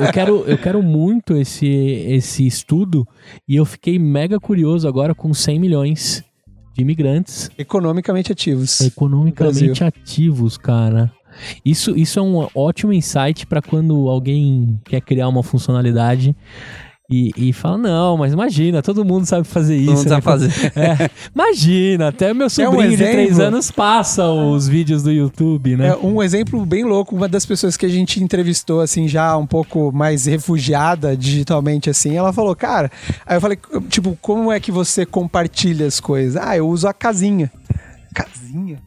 Eu quero, eu quero muito esse, esse estudo e eu fiquei mega curioso agora com 100 milhões de imigrantes Economicamente ativos. economicamente ativos, cara. Isso, isso é um ótimo insight para quando alguém quer criar uma funcionalidade e, e fala, não, mas imagina, todo mundo sabe fazer isso. mundo né? sabe fazer. É, imagina, até meu um sobrinho de três anos passa os vídeos do YouTube, né? É, um exemplo bem louco, uma das pessoas que a gente entrevistou, assim, já um pouco mais refugiada digitalmente, assim, ela falou, cara, aí eu falei, tipo, como é que você compartilha as coisas? Ah, eu uso a casinha. Casinha?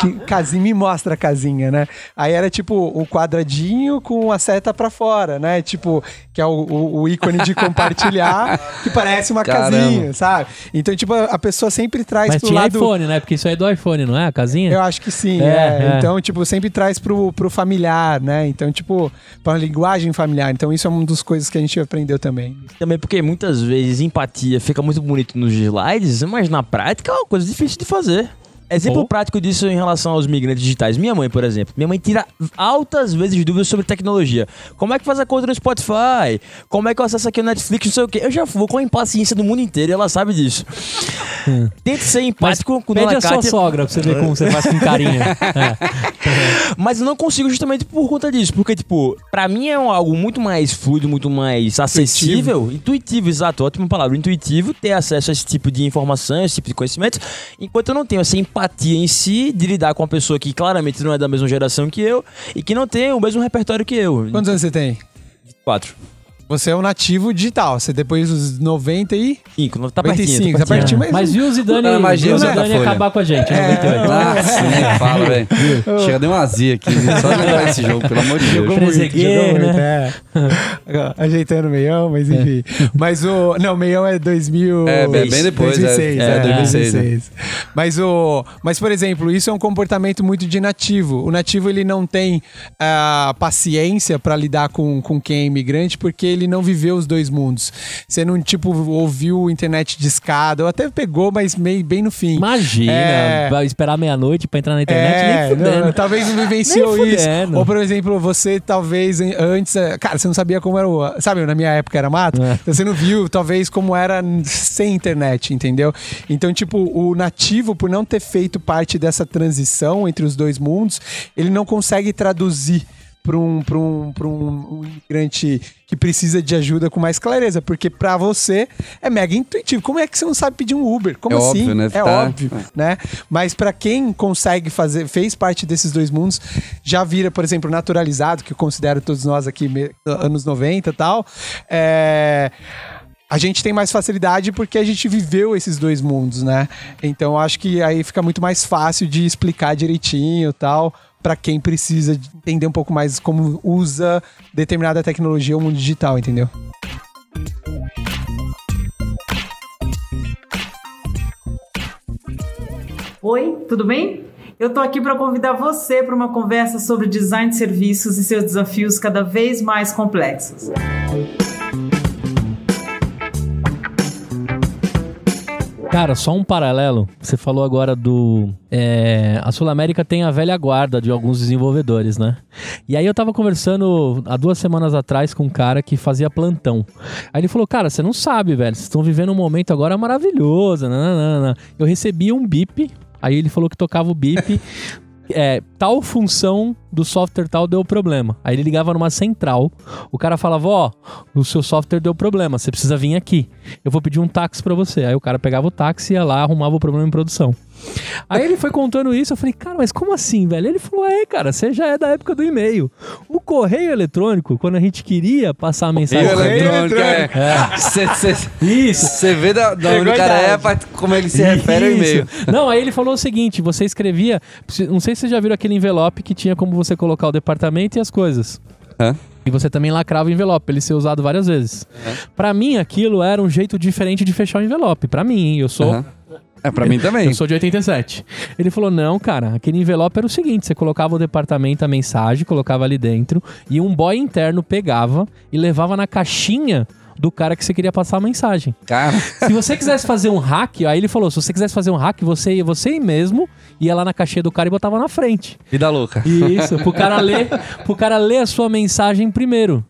Que- casinha me mostra a casinha, né? Aí era tipo o quadradinho com a seta pra fora, né? Tipo, que é o, o- o ícone de compartilhar, que parece uma Caramba. casinha, sabe? Então, tipo, a pessoa sempre traz Mas pro tinha lado. iPhone, né? Porque isso aí é do iPhone, não é? A casinha? Eu acho que sim, É, é. é. Então, tipo, sempre traz pro, pro familiar, né? Então, tipo, pra uma linguagem familiar. Então, isso é uma das coisas que a gente aprendeu também. Também porque muitas vezes empatia fica muito bonito nos slides, mas na prática é uma coisa difícil de fazer. Exemplo Oh. prático disso em relação aos migrantes digitais. Minha mãe, por exemplo. Minha mãe tira altas vezes dúvidas sobre tecnologia. Como é que faz a conta no Spotify? Como é que eu acesso aqui no Netflix? Não sei o quê. Eu já vou com a impaciência do mundo inteiro e ela sabe disso. Tente ser Mas empático com pede Dona a sua Kátia. sogra pra você ver como você faz com carinho. É. Mas eu não consigo justamente por conta disso. Porque, tipo, pra mim é algo muito mais fluido, muito mais acessível. Intuitivo, exato. Ótima palavra. Intuitivo ter acesso a esse tipo de informação, esse tipo de conhecimento. Enquanto eu não tenho essa empatia em si de lidar com uma pessoa que claramente não é da mesma geração que eu e que não tem o mesmo repertório que eu. Quantos anos você tem? Quatro. Você é um nativo digital. Você depois dos 90 e... Cinco. Tá 95, pertinho. tá pertinho, mas... Mas viu o Zidane, imagina, viu o né, Zidane da Folha. acabar com a gente É. 98. Nossa, nem fala, velho. Chega, deu uma azia aqui. Só de lembrar esse jogo, pelo amor de Deus. Jogou muito, jogou muito, né? é. Ajeitando o meião, mas enfim. Mas o. Não, o meião é 2000. É, bem- bem depois, é. 2006, É, 2006, né? 2006. Mas o. Mas, por exemplo, isso é um comportamento muito de nativo. O nativo ele não tem a paciência pra lidar com, com quem é imigrante, porque ele não viveu os dois mundos. Você não, tipo, ouviu internet de escada, ou até pegou, mas meio, bem no fim. Imagina, É. vai esperar meia-noite pra entrar na internet, É, nem fudendo. não, talvez não vivenciou isso. Ou, por exemplo, você talvez antes. eh, Cara, você não sabia como era o. Sabe, na minha época era mato? É. Então você não viu, talvez, como era sem internet, entendeu? Então, tipo, o nativo, por não ter feito parte dessa transição entre os dois mundos, ele não consegue traduzir. Para um, pra um, pra um, um imigrante que precisa de ajuda com mais clareza, porque pra você é mega intuitivo. Como é que você não sabe pedir um Uber? Como É assim? óbvio, né? É Tá- óbvio né? Mas pra quem consegue fazer, fez parte desses dois mundos, já vira, por exemplo, naturalizado, que eu considero todos nós aqui anos 90 e tal, é, a gente tem mais facilidade porque a gente viveu esses dois mundos, né? Então acho que aí fica muito mais fácil de explicar direitinho e tal. Pra quem precisa de entender um pouco mais como usa determinada tecnologia ou mundo digital, entendeu? Oi, tudo bem? Eu tô aqui para convidar você para uma conversa sobre design de serviços e seus desafios cada vez mais complexos. Cara, só um paralelo. Você falou agora do. é, a Sul América tem a velha guarda de alguns desenvolvedores, né? E aí eu tava conversando há duas semanas atrás com um cara que fazia plantão. Aí ele falou: Cara, você não sabe, velho. Vocês estão vivendo um momento agora maravilhoso. Nananana. Eu recebi um bip. Aí ele falou que tocava o bip. é, tal função do software tal deu problema. Aí ele ligava numa central, o cara falava, ó, o seu software deu problema, você precisa vir aqui. Eu vou pedir um táxi pra você. Aí o cara pegava o táxi, ia lá, arrumava o problema em produção. Aí ele foi contando isso, eu falei, cara, mas como assim, velho? Ele falou, é, cara, você já é da época do e-mail. O correio eletrônico, quando a gente queria passar a mensagem... Correio eletrônico, é. É. Cê- cê- Isso. Você vê da, da onde o cara é, como ele se refere ao Isso. e-mail. Não, aí ele falou o seguinte: você escrevia. Não sei se vocês já viram aquele envelope que tinha como você colocar o departamento e as coisas. Hã? E você também lacrava o envelope, ele ser usado várias vezes. Pra mim, aquilo era um jeito diferente de fechar o envelope. Pra mim, eu sou. Aham. É, pra mim também. Eu sou de 87. Ele falou: não, cara, aquele envelope era o seguinte: você colocava o departamento, a mensagem, colocava ali dentro, e um boy interno pegava e levava na caixinha do cara que você queria passar a mensagem. Cara, Se você quisesse fazer um hack, aí ele falou: se você quisesse fazer um hack, você, você mesmo ia lá na caixinha do cara e botava na frente. vida louca. Isso, pro cara ler, pro cara ler a sua mensagem primeiro.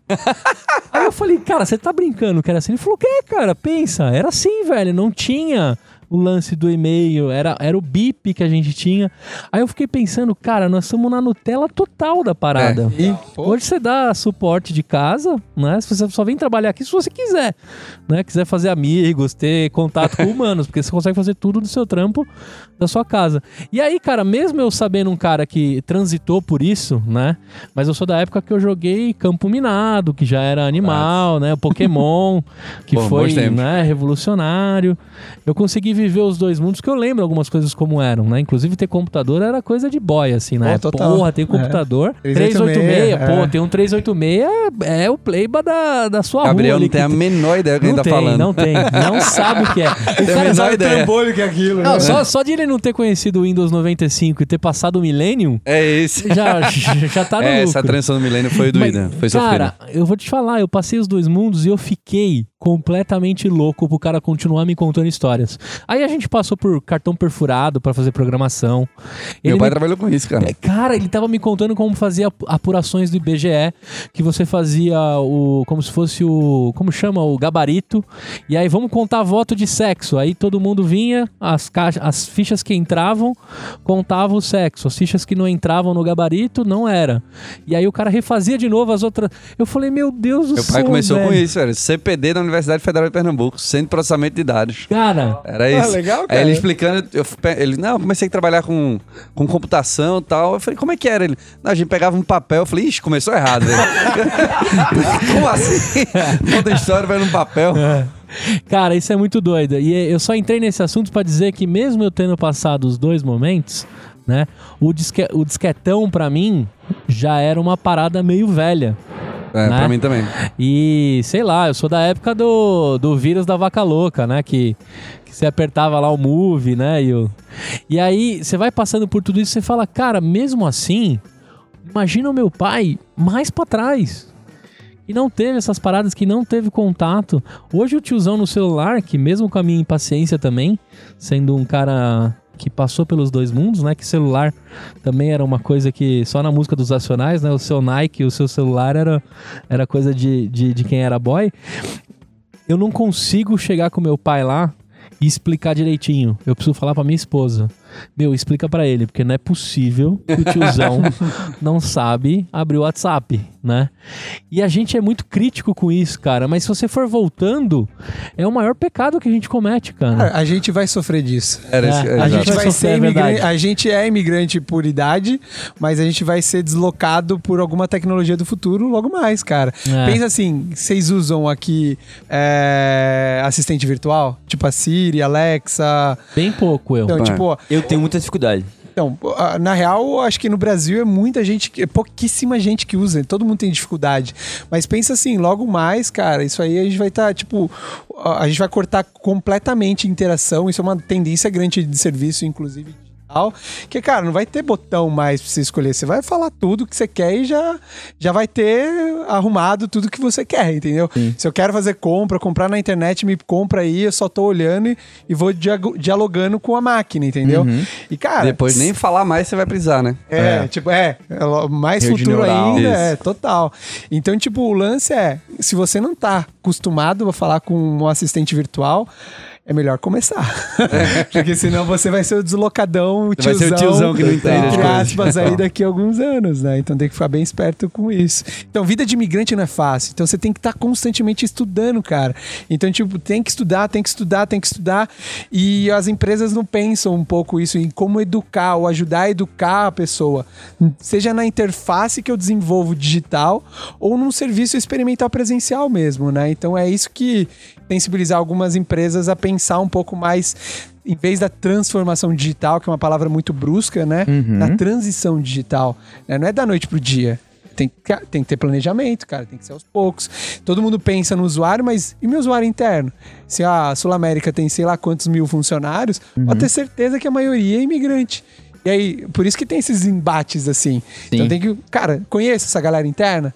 Aí eu falei, cara, você tá brincando que era assim? Ele falou, que cara, pensa, era assim, velho, não tinha o lance do e-mail, era, era o bip que a gente tinha. Aí eu fiquei pensando, cara, nós estamos na Nutella total da parada. E, pô, Hoje você dá suporte de casa, né? Se Você só vem trabalhar aqui se você quiser, né? Quiser fazer amigos, ter contato com humanos, porque você consegue fazer tudo do seu trampo da sua casa. E aí, cara, mesmo eu sabendo um cara que transitou por isso, né? Mas eu sou da época que eu joguei Campo Minado, que já era animal, né? O Pokémon, que Bom, foi, né, revolucionário. Eu consegui viver os dois mundos, que eu lembro algumas coisas como eram, né? Inclusive ter computador era coisa de boy, assim, né? Pô, total. Porra, tem computador. 386, 386, pô, é. tem um 386, é o playba da, da sua Gabriel rua. não ali tem a menor ideia do que não ele tá tem, falando. não tem. Não sabe o que é. O Tem a cara menor sabe ideia. trambolho que é aquilo, Não, né? só, só de ele não ter conhecido o Windows 95 e ter passado o Millennium, É esse. já, já tá no é, lucro. essa transição do milênio foi doída. Mas, foi sofrida. Cara, eu vou te falar, eu passei os dois mundos e eu fiquei completamente louco pro cara continuar me contando histórias. Aí a gente passou por cartão perfurado pra fazer programação. Meu Ele pai me- trabalhou com isso, cara. É, Cara, ele tava me contando como fazia ap- apurações do IBGE, que você fazia o. como se fosse o. como chama? O gabarito. E aí vamos contar voto de sexo. Aí todo mundo vinha, as, caixas, as fichas que entravam, contavam o sexo. As fichas que não entravam no gabarito, não era. E aí o cara refazia de novo as outras. Eu falei, meu Deus do Meu céu. pai começou com velho. isso, velho. CPD da Universidade Federal de Pernambuco, Centro de Processamento de Dados. Cara, Era isso. legal, Aí cara. ele explicando, eu, ele, não, eu comecei a trabalhar com, com computação e tal. Eu falei, como é que era? Ele, não, a gente pegava um papel. Eu falei, ixi, começou errado, como assim? Toda história vai num papel. Cara, isso é muito doido. E eu só entrei nesse assunto pra dizer que mesmo eu tendo passado os dois momentos, né? O, disque, o disquetão pra mim já era uma parada meio velha. É, Né? pra mim também. E sei lá, eu sou da época do, do vírus da vaca louca, né? Que, que você apertava lá o move, né? E, o... e aí você vai passando por tudo isso e você fala, cara, mesmo assim, imagina o meu pai mais pra trás. E não teve essas paradas, que não teve contato. Hoje o tiozão no celular, que mesmo com a minha impaciência também, sendo um cara que passou pelos dois mundos, né? Que celular também era uma coisa que só na música dos Nacionais, né? O seu Nike, o seu celular era, era coisa de, de, de quem era boy. Eu não consigo chegar com meu pai lá e explicar direitinho. Eu preciso falar pra minha esposa. Meu, explica pra ele, porque não é possível que o tiozão não sabe abrir o WhatsApp, né? E a gente é muito crítico com isso, cara. Mas se você for voltando, é o maior pecado que a gente comete, cara. A gente vai sofrer disso. Era É, esse- a gente vai ser é imigrante. verdade. A gente é imigrante por idade, mas a gente vai ser deslocado por alguma tecnologia do futuro logo mais, cara. É. Pensa assim: vocês usam aqui é, assistente virtual? Tipo a Siri, Alexa. Bem pouco eu. Então, É. tipo, Eu tenho muita dificuldade. então, na real, acho que no Brasil é muita gente, é pouquíssima gente que usa, todo mundo tem dificuldade. Mas pensa assim, logo mais, cara, isso aí a gente vai estar, tipo, a a gente vai cortar completamente a interação, isso é uma tendência grande de serviço, inclusive digital, que, cara, não vai ter botão mais pra você escolher, você vai falar tudo que você quer e já, já vai ter arrumado tudo que você quer, entendeu? Se eu quero fazer compra, comprar na internet, me compra aí, eu só tô olhando e, e vou dialogando com a máquina, entendeu? E, cara... Depois nem falar mais você vai precisar, né? É, tipo, é, é mais Rede futuro neural. ainda, Isso. é, total. Então, tipo, o lance é, se você não tá acostumado a falar com um assistente virtual, é melhor começar. Porque senão você vai ser o deslocadão, o Você vai tiozão, ser o tiozão que não entende entre aspas, aí daqui a alguns anos, né? Então tem que ficar bem esperto com isso. Então, vida de imigrante não é fácil. Então você tem que estar constantemente estudando, cara. Então, tipo, tem que estudar, tem que estudar, tem que estudar. E as empresas não pensam um pouco isso em como educar ou ajudar a educar a pessoa. Seja na interface que eu desenvolvo digital ou num serviço experimental presencial mesmo, né? Então é isso que sensibilizar algumas empresas a pensar um pouco mais em vez da transformação digital, que é uma palavra muito brusca, né? Na transição digital. né? Não é da noite pro dia. Tem que, tem que ter planejamento, cara, tem que ser aos poucos. Todo mundo pensa no usuário, mas e meu usuário interno? Se a Sul América tem sei lá quantos mil funcionários, pode ter certeza que a maioria é imigrante. E aí, por isso que tem esses embates assim. Então tem que, cara, conheço essa galera interna,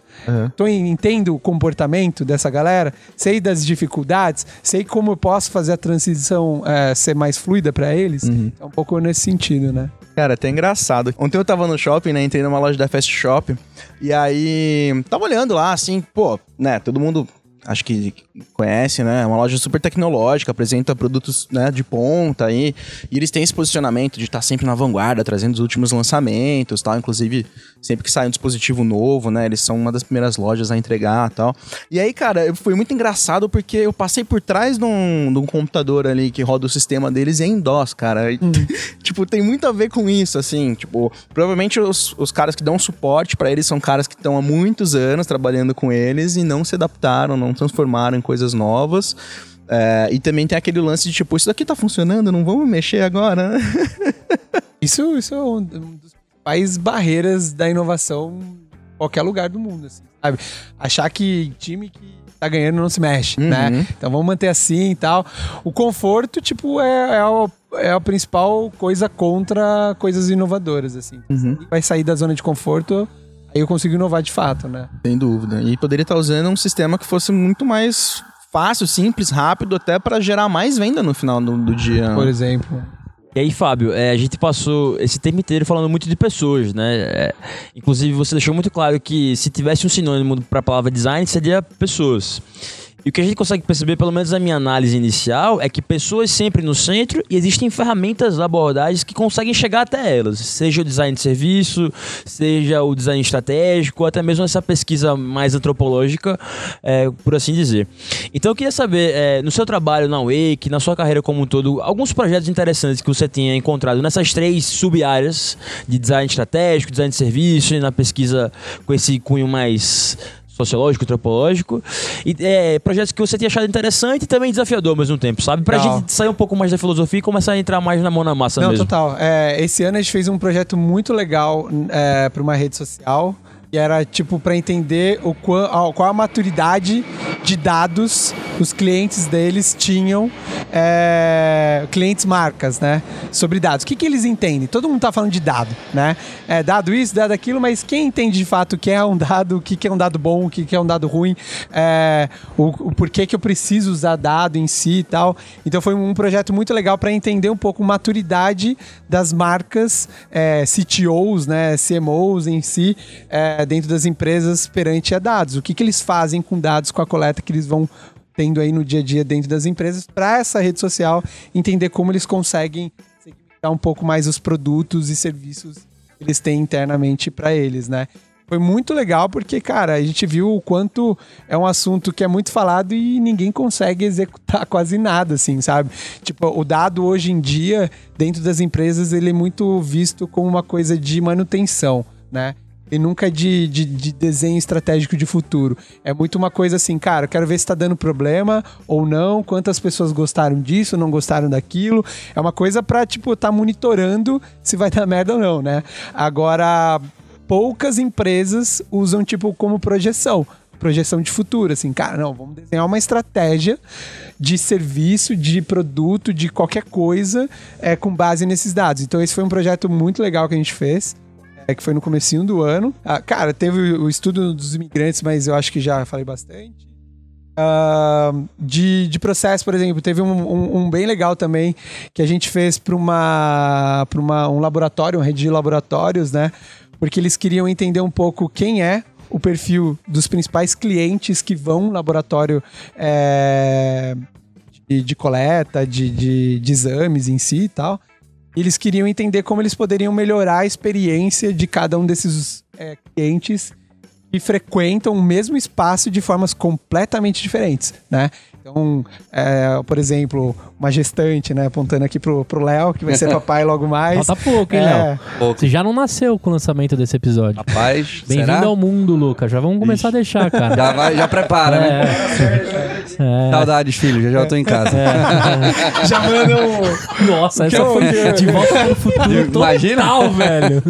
Tô em- entendo o comportamento dessa galera, sei das dificuldades, sei como eu posso fazer a transição eh, ser mais fluida pra eles. É um pouco nesse sentido, né? Cara, até engraçado. Ontem eu tava no shopping, né? Entrei numa loja da Fast Shop. E aí, tava olhando lá, assim, pô, né? Todo mundo acho que conhece, né? É uma loja super tecnológica, apresenta produtos né, de ponta aí. E eles têm esse posicionamento de estar sempre na vanguarda, trazendo os últimos lançamentos tal. Inclusive, sempre que sai um dispositivo novo, né? Eles são uma das primeiras lojas a entregar tal. E aí, cara, foi muito engraçado porque eu passei por trás de um, de um computador ali que roda o sistema deles em DOS, cara. E, tipo, tem muito a ver com isso, assim. Tipo, provavelmente os, os caras que dão suporte pra eles são caras que estão há muitos anos trabalhando com eles e não se adaptaram, não transformaram em coisas novas. É, e também tem aquele lance de tipo, isso daqui tá funcionando, não vamos mexer agora, né? Isso, isso é um um dos principais barreiras da inovação em qualquer lugar do mundo, assim, sabe? Achar que time que tá ganhando não se mexe, Uhum. né? Então vamos manter assim e tal. O conforto, tipo, é, é, a, é a principal coisa contra coisas inovadoras, assim. Uhum. Vai sair da zona de conforto, aí eu consigo inovar de fato, né? Sem dúvida. E poderia estar usando um sistema que fosse muito mais fácil, simples, rápido, até pra gerar mais venda no final do, do dia. Por exemplo. E aí, Fábio, é, a gente passou esse tempo inteiro falando muito de pessoas, né? É, inclusive, você deixou muito claro que se tivesse um sinônimo para a palavra design, seria pessoas. E o que a gente consegue perceber, pelo menos na minha análise inicial, é que pessoas sempre no centro e existem ferramentas, abordagens que conseguem chegar até elas. Seja o design de serviço, seja o design estratégico, até mesmo essa pesquisa mais antropológica, é, por assim dizer. Então eu queria saber, é, no seu trabalho na Wake, na sua carreira como um todo, alguns projetos interessantes que você tenha encontrado nessas três sub-áreas de design estratégico, design de serviço e na pesquisa com esse cunho mais sociológico, antropológico, e é, projetos que você tenha achado interessante e também desafiador ao mesmo tempo, sabe? Pra Legal. gente sair um pouco mais da filosofia e começar a entrar mais na mão na massa Não, mesmo. total. É, esse ano a gente fez um projeto muito legal é, para uma rede social. E era tipo para entender o qua- a- qual a maturidade de dados os clientes deles tinham, é, clientes marcas, né? Sobre dados. O que, que eles entendem? Todo mundo tá falando de dado, né? É, dado isso, dado aquilo, mas quem entende de fato o que é um dado, o que, que é um dado bom, o que, que é um dado ruim, é, o, o porquê que eu preciso usar dado em si e tal. Então foi um projeto muito legal para entender um pouco a maturidade das marcas, é, CTOs, né, CMOs em si, é, dentro das empresas perante a dados. O que, que eles fazem com dados, com a coleta que eles vão tendo aí no dia a dia dentro das empresas para essa rede social entender como eles conseguem segmentar um pouco mais os produtos e serviços que eles têm internamente para eles, né? Foi muito legal porque, cara, a gente viu o quanto é um assunto que é muito falado e ninguém consegue executar quase nada, assim, sabe? Tipo, o dado hoje em dia, dentro das empresas, ele é muito visto como uma coisa de manutenção, né? E nunca de, de, de desenho estratégico de futuro. É muito uma coisa assim, cara, quero ver se tá dando problema ou não, quantas pessoas gostaram disso, não gostaram daquilo. É uma coisa pra, tipo, tá monitorando se vai dar merda ou não, né? Agora, poucas empresas usam, tipo, como projeção. Projeção de futuro, assim, cara, não, vamos desenhar uma estratégia de serviço, de produto, de qualquer coisa é, com base nesses dados. Então, esse foi um projeto muito legal que a gente fez é, que foi no comecinho do ano. Ah, cara, teve o estudo dos imigrantes, mas eu acho que já falei bastante. Ah, de, de processo, por exemplo, teve um, um- um bem legal também que a gente fez para uma, uma, um laboratório, uma rede de laboratórios, né? Porque eles queriam entender um pouco quem é o perfil dos principais clientes que vão no laboratório é, de, de coleta, de, de, de exames em si e tal. Eles queriam entender como eles poderiam melhorar a experiência de cada um desses é, clientes que frequentam o mesmo espaço de formas completamente diferentes, né? Então, é, por exemplo, uma gestante, né? Apontando aqui pro pro Léo, que vai ser papai logo mais. Falta pouco, hein, É, Léo? Pouco. Você já não nasceu com o lançamento desse episódio. Rapaz, Bem-vindo ao mundo, Lucas. Já vamos começar a deixar, cara. Já, vai, já prepara, né? É. Saudades, filho. Já já eu tô em casa. Já manda um... Nossa, essa Que foi de volta pro futuro Imagina? total, velho.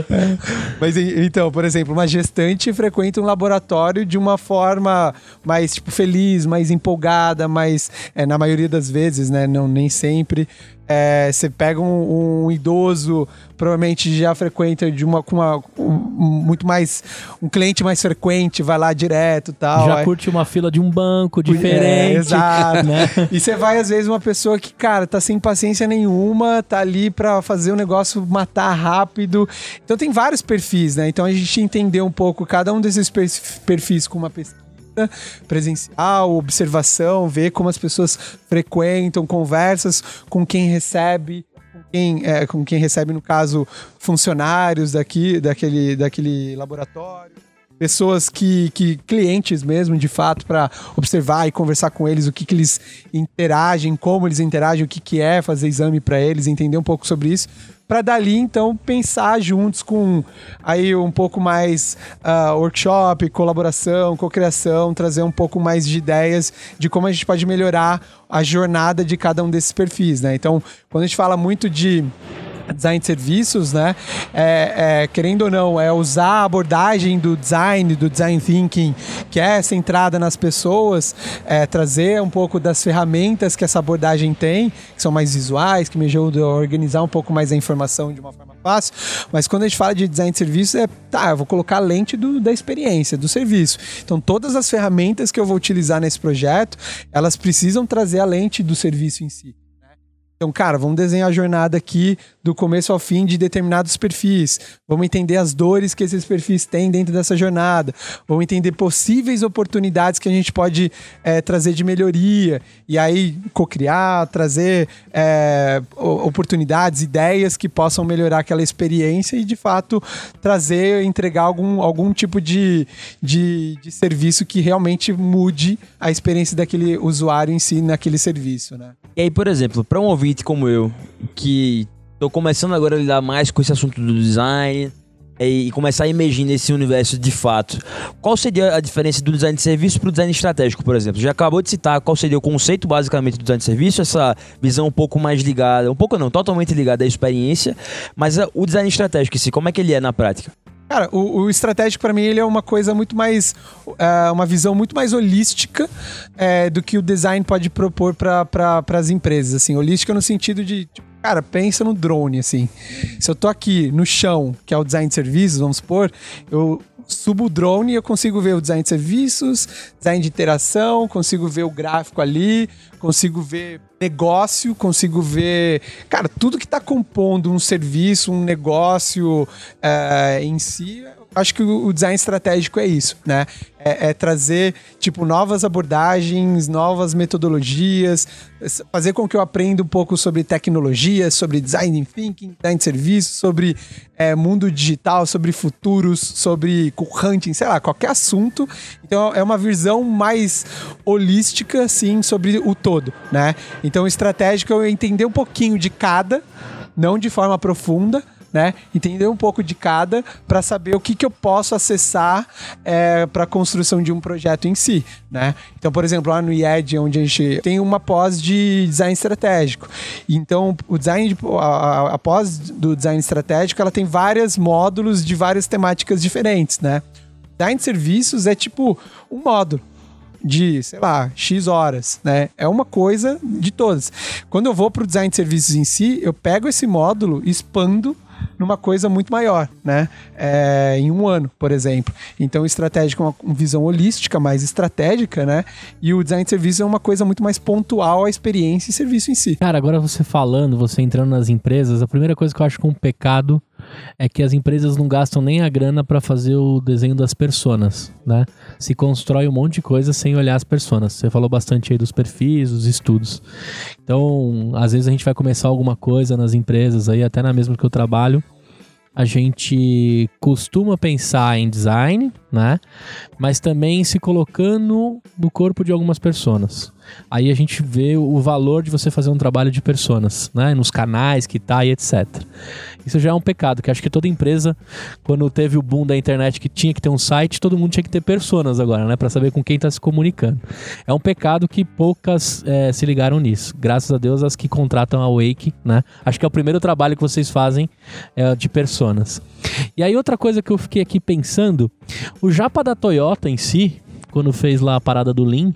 Mas então, por exemplo, uma gestante frequenta um laboratório de uma forma mais tipo feliz, mais empolgada, mais é, na maioria das vezes, né? Não nem sempre. É, você pega um, um idoso, provavelmente já frequenta de uma com uma um- um- muito mais um cliente mais frequente, vai lá direto, tal. Já Aí- curte uma fila de um banco é, diferente. exato. né? E você vai, às vezes, uma pessoa que, cara, tá sem paciência nenhuma, tá ali pra fazer o negócio matar rápido. Então tem vários perfis, né? Então a gente entender um pouco cada um desses perfis com uma pesquisa presencial, observação, ver como as pessoas frequentam, conversas com quem recebe, com quem, é, com quem recebe, no caso, funcionários daqui, daquele, daquele laboratório. Pessoas que, que clientes mesmo, de fato, para observar e conversar com eles o que, que eles interagem, como eles interagem, o que, que é fazer exame para eles, entender um pouco sobre isso, para dali então pensar juntos com aí um pouco mais ah, workshop, colaboração, cocriação, trazer um pouco mais de ideias de como a gente pode melhorar a jornada de cada um desses perfis, né? Então, quando a gente fala muito de design de serviços, né? É, é, querendo ou não, é usar a abordagem do design, do design thinking, que é centrada nas pessoas, é, trazer um pouco das ferramentas que essa abordagem tem, que são mais visuais, que me ajudam a organizar um pouco mais a informação de uma forma fácil. Mas quando a gente fala de design de serviços, é tá, eu vou colocar a lente do- da experiência, do serviço. Então, todas as ferramentas que eu vou utilizar nesse projeto, elas precisam trazer a lente do serviço em si. Então, cara, vamos desenhar a jornada aqui do começo ao fim de determinados perfis. Vamos entender as dores que esses perfis têm dentro dessa jornada. Vamos entender possíveis oportunidades que a gente pode eh, trazer de melhoria. E aí, cocriar, trazer o- oportunidades, ideias que possam melhorar aquela experiência e, de fato, trazer, entregar algum, algum tipo de, de, de serviço que realmente mude a experiência daquele usuário em si naquele serviço, né? E aí, por exemplo, para um ouvinte como eu, que tô começando agora a lidar mais com esse assunto do design é, e começar a emergir nesse universo de fato, qual seria a diferença do design de serviço para o design estratégico, por exemplo? Já acabou de citar qual seria o conceito basicamente do design de serviço, essa visão um pouco mais ligada, um pouco não, totalmente ligada à experiência, mas ah, o design estratégico em si, como é que ele é na prática? Cara, o, o estratégico para mim ele é uma coisa muito mais, é, uma visão muito mais holística é, do que o design pode propor para as empresas. Assim, holística no sentido de, tipo, cara, pensa no drone assim. Se eu tô aqui no chão, que é o design de serviços, vamos supor, eu subo o drone e eu consigo ver o design de serviços, design de interação, consigo ver o gráfico ali, consigo ver negócio, consigo ver, cara, tudo que está compondo um serviço, um negócio é, em si. Acho que o design estratégico é isso, né? É, é trazer, tipo, novas abordagens, novas metodologias, fazer com que eu aprenda um pouco sobre tecnologia, sobre design thinking, design de serviço, sobre é, mundo digital, sobre futuros, sobre hunting, sei lá, qualquer assunto. Então é uma visão mais holística, assim, sobre o todo, né? Então estratégico é eu entender um pouquinho de cada, não de forma profunda, né? Entender um pouco de cada para saber o que, que eu posso acessar para a construção de um projeto em si, né? Então, por exemplo, lá no IED, onde a gente tem uma pós de design estratégico. Então, o design, de- a, a- pós do design estratégico, ela tem vários módulos de várias temáticas diferentes, né? Design de serviços é tipo um módulo de, sei lá, X horas, né? É uma coisa de todas. Quando eu vou para o design de serviços em si, eu pego esse módulo expando numa coisa muito maior, né? É, em um ano, por exemplo. Então, o estratégico é uma uma visão holística, mais estratégica, né? E o design de serviços é uma coisa muito mais pontual à experiência e serviço em si. Cara, agora você falando, você entrando nas empresas, a primeira coisa que eu acho que é um pecado é que as empresas não gastam nem a grana para fazer o desenho das personas, né? Se constrói um monte de coisa sem olhar as personas. Você falou bastante aí dos perfis, dos estudos. Então, às vezes a gente vai começar alguma coisa nas empresas aí, até na mesma que eu trabalho, a gente costuma pensar em design, né? Mas também se colocando no corpo de algumas pessoas. Aí a gente vê o valor de você fazer um trabalho de personas, né? Nos canais que tá e etc. Isso já é um pecado, que acho que toda empresa, quando teve o boom da internet que tinha que ter um site, todo mundo tinha que ter personas agora, né? Para saber com quem tá se comunicando. É um pecado que poucas eh, se ligaram nisso. Graças a Deus, as que contratam a Wake, né? Acho que é o primeiro trabalho que vocês fazem é de personas. E aí, outra coisa que eu fiquei aqui pensando, o japa da Toyota em si, quando fez lá a parada do Lean,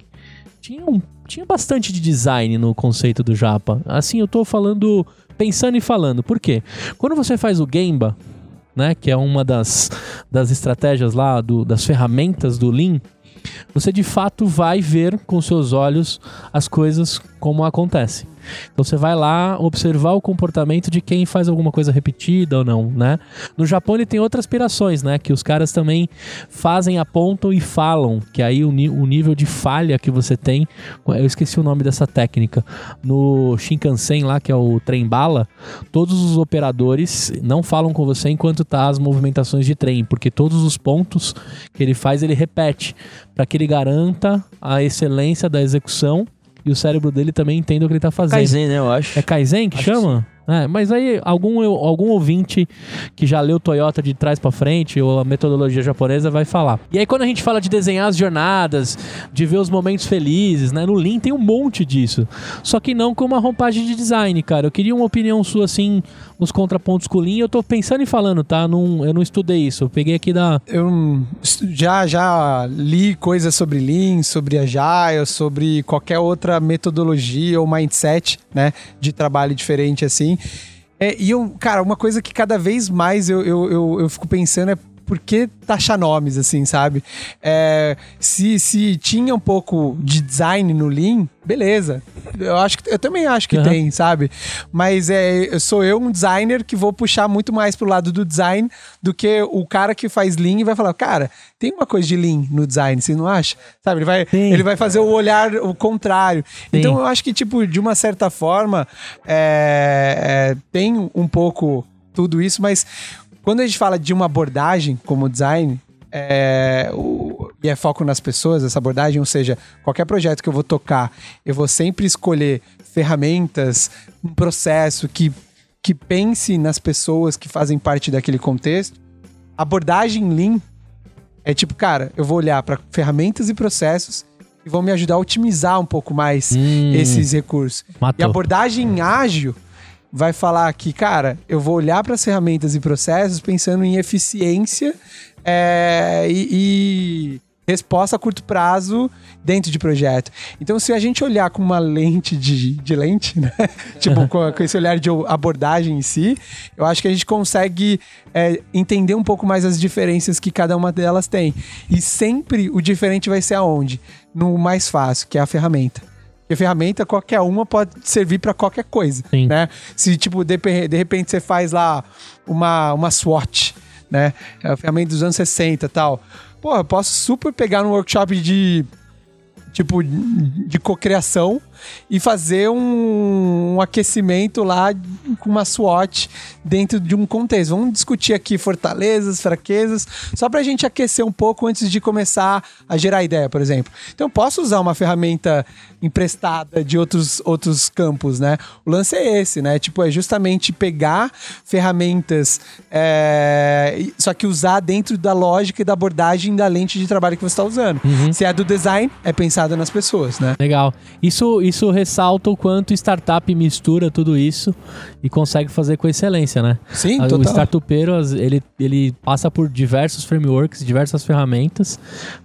tinha, um, tinha bastante de design no conceito do japa. Assim, eu tô falando, pensando e falando. Por quê? Quando você faz o Gemba, né, que é uma das, das estratégias lá, do, das ferramentas do Lean, você de fato vai ver com seus olhos as coisas como acontecem. Então você vai lá observar o comportamento de quem faz alguma coisa repetida ou não, né? No Japão ele tem outras aspirações, né? Que os caras também fazem, apontam e falam, que aí o, o nível de falha que você tem, eu esqueci o nome dessa técnica, no Shinkansen lá, que é o trem bala, todos os operadores não falam com você enquanto tá as movimentações de trem, porque todos os pontos que ele faz, ele repete, para que ele garanta a excelência da execução e o cérebro dele também entenda o que ele tá fazendo. Kaizen, né, eu acho. É Kaizen que Acho que chama? É, mas aí algum, algum ouvinte que já leu Toyota de trás pra frente ou a metodologia japonesa vai falar. E aí quando a gente fala de desenhar as jornadas, de ver os momentos felizes, né? No Lean tem um monte disso. Só que não com uma roupagem de design, cara. Eu queria uma opinião sua assim, nos contrapontos com o Lean. Eu tô pensando e falando, tá? Não, eu não estudei isso. Eu peguei aqui da Eu já, já li coisas sobre Lean, sobre Agile, sobre qualquer outra metodologia ou mindset, né? De trabalho diferente assim. É, e eu, cara, uma coisa que cada vez mais eu, eu, eu, eu fico pensando é por que taxar nomes, assim, sabe? É, se, se tinha um pouco de design no Lean, beleza. Eu acho que eu também acho que Aham. tem, sabe? Mas é, sou eu um designer que vou puxar muito mais pro lado do design do que o cara que faz Lean e vai falar, cara, tem uma coisa de Lean no design, você não acha? Sabe? Ele vai, ele vai fazer o olhar o contrário. Tem. Então eu acho que, tipo, de uma certa forma, é, é, tem um pouco tudo isso, mas quando a gente fala de uma abordagem como design, é, o- e é foco nas pessoas, essa abordagem, ou seja, qualquer projeto que eu vou tocar, eu vou sempre escolher ferramentas, um processo que, que pense nas pessoas que fazem parte daquele contexto. Abordagem Lean é tipo, cara, eu vou olhar para ferramentas e processos que vão me ajudar a otimizar um pouco mais Hum. esses recursos. E Matou. a abordagem ágil vai falar que, cara, eu vou olhar para as ferramentas e processos pensando em eficiência é, e, e resposta a curto prazo dentro de projeto. Então, se a gente olhar com uma lente de, de lente, né? tipo, com, com esse olhar de abordagem em si, eu acho que a gente consegue é, entender um pouco mais as diferenças que cada uma delas tem. E sempre o diferente vai ser aonde? No mais fácil, que é a ferramenta. Porque ferramenta, qualquer uma pode servir para qualquer coisa, Sim. né? Se, tipo, de, de repente você faz lá uma, uma SWOT, né? É a ferramenta dos anos 60 e tal. Pô, eu posso super pegar num workshop de tipo de cocriação e fazer um, um aquecimento lá com uma SWOT dentro de um contexto. Vamos discutir aqui fortalezas, fraquezas, só pra gente aquecer um pouco antes de começar a gerar ideia, por exemplo. Então eu posso usar uma ferramenta emprestada de outros, outros campos, né? O lance é esse, né? Tipo, é justamente pegar ferramentas, é, só que usar dentro da lógica e da abordagem da lente de trabalho que você está usando. Se é do design, é pensado nas pessoas, né? Legal. Isso, isso ressalta o quanto startup mistura tudo isso e consegue fazer com excelência, né? Sim, A- O total. startupeiro, ele, ele passa por diversos frameworks, diversas ferramentas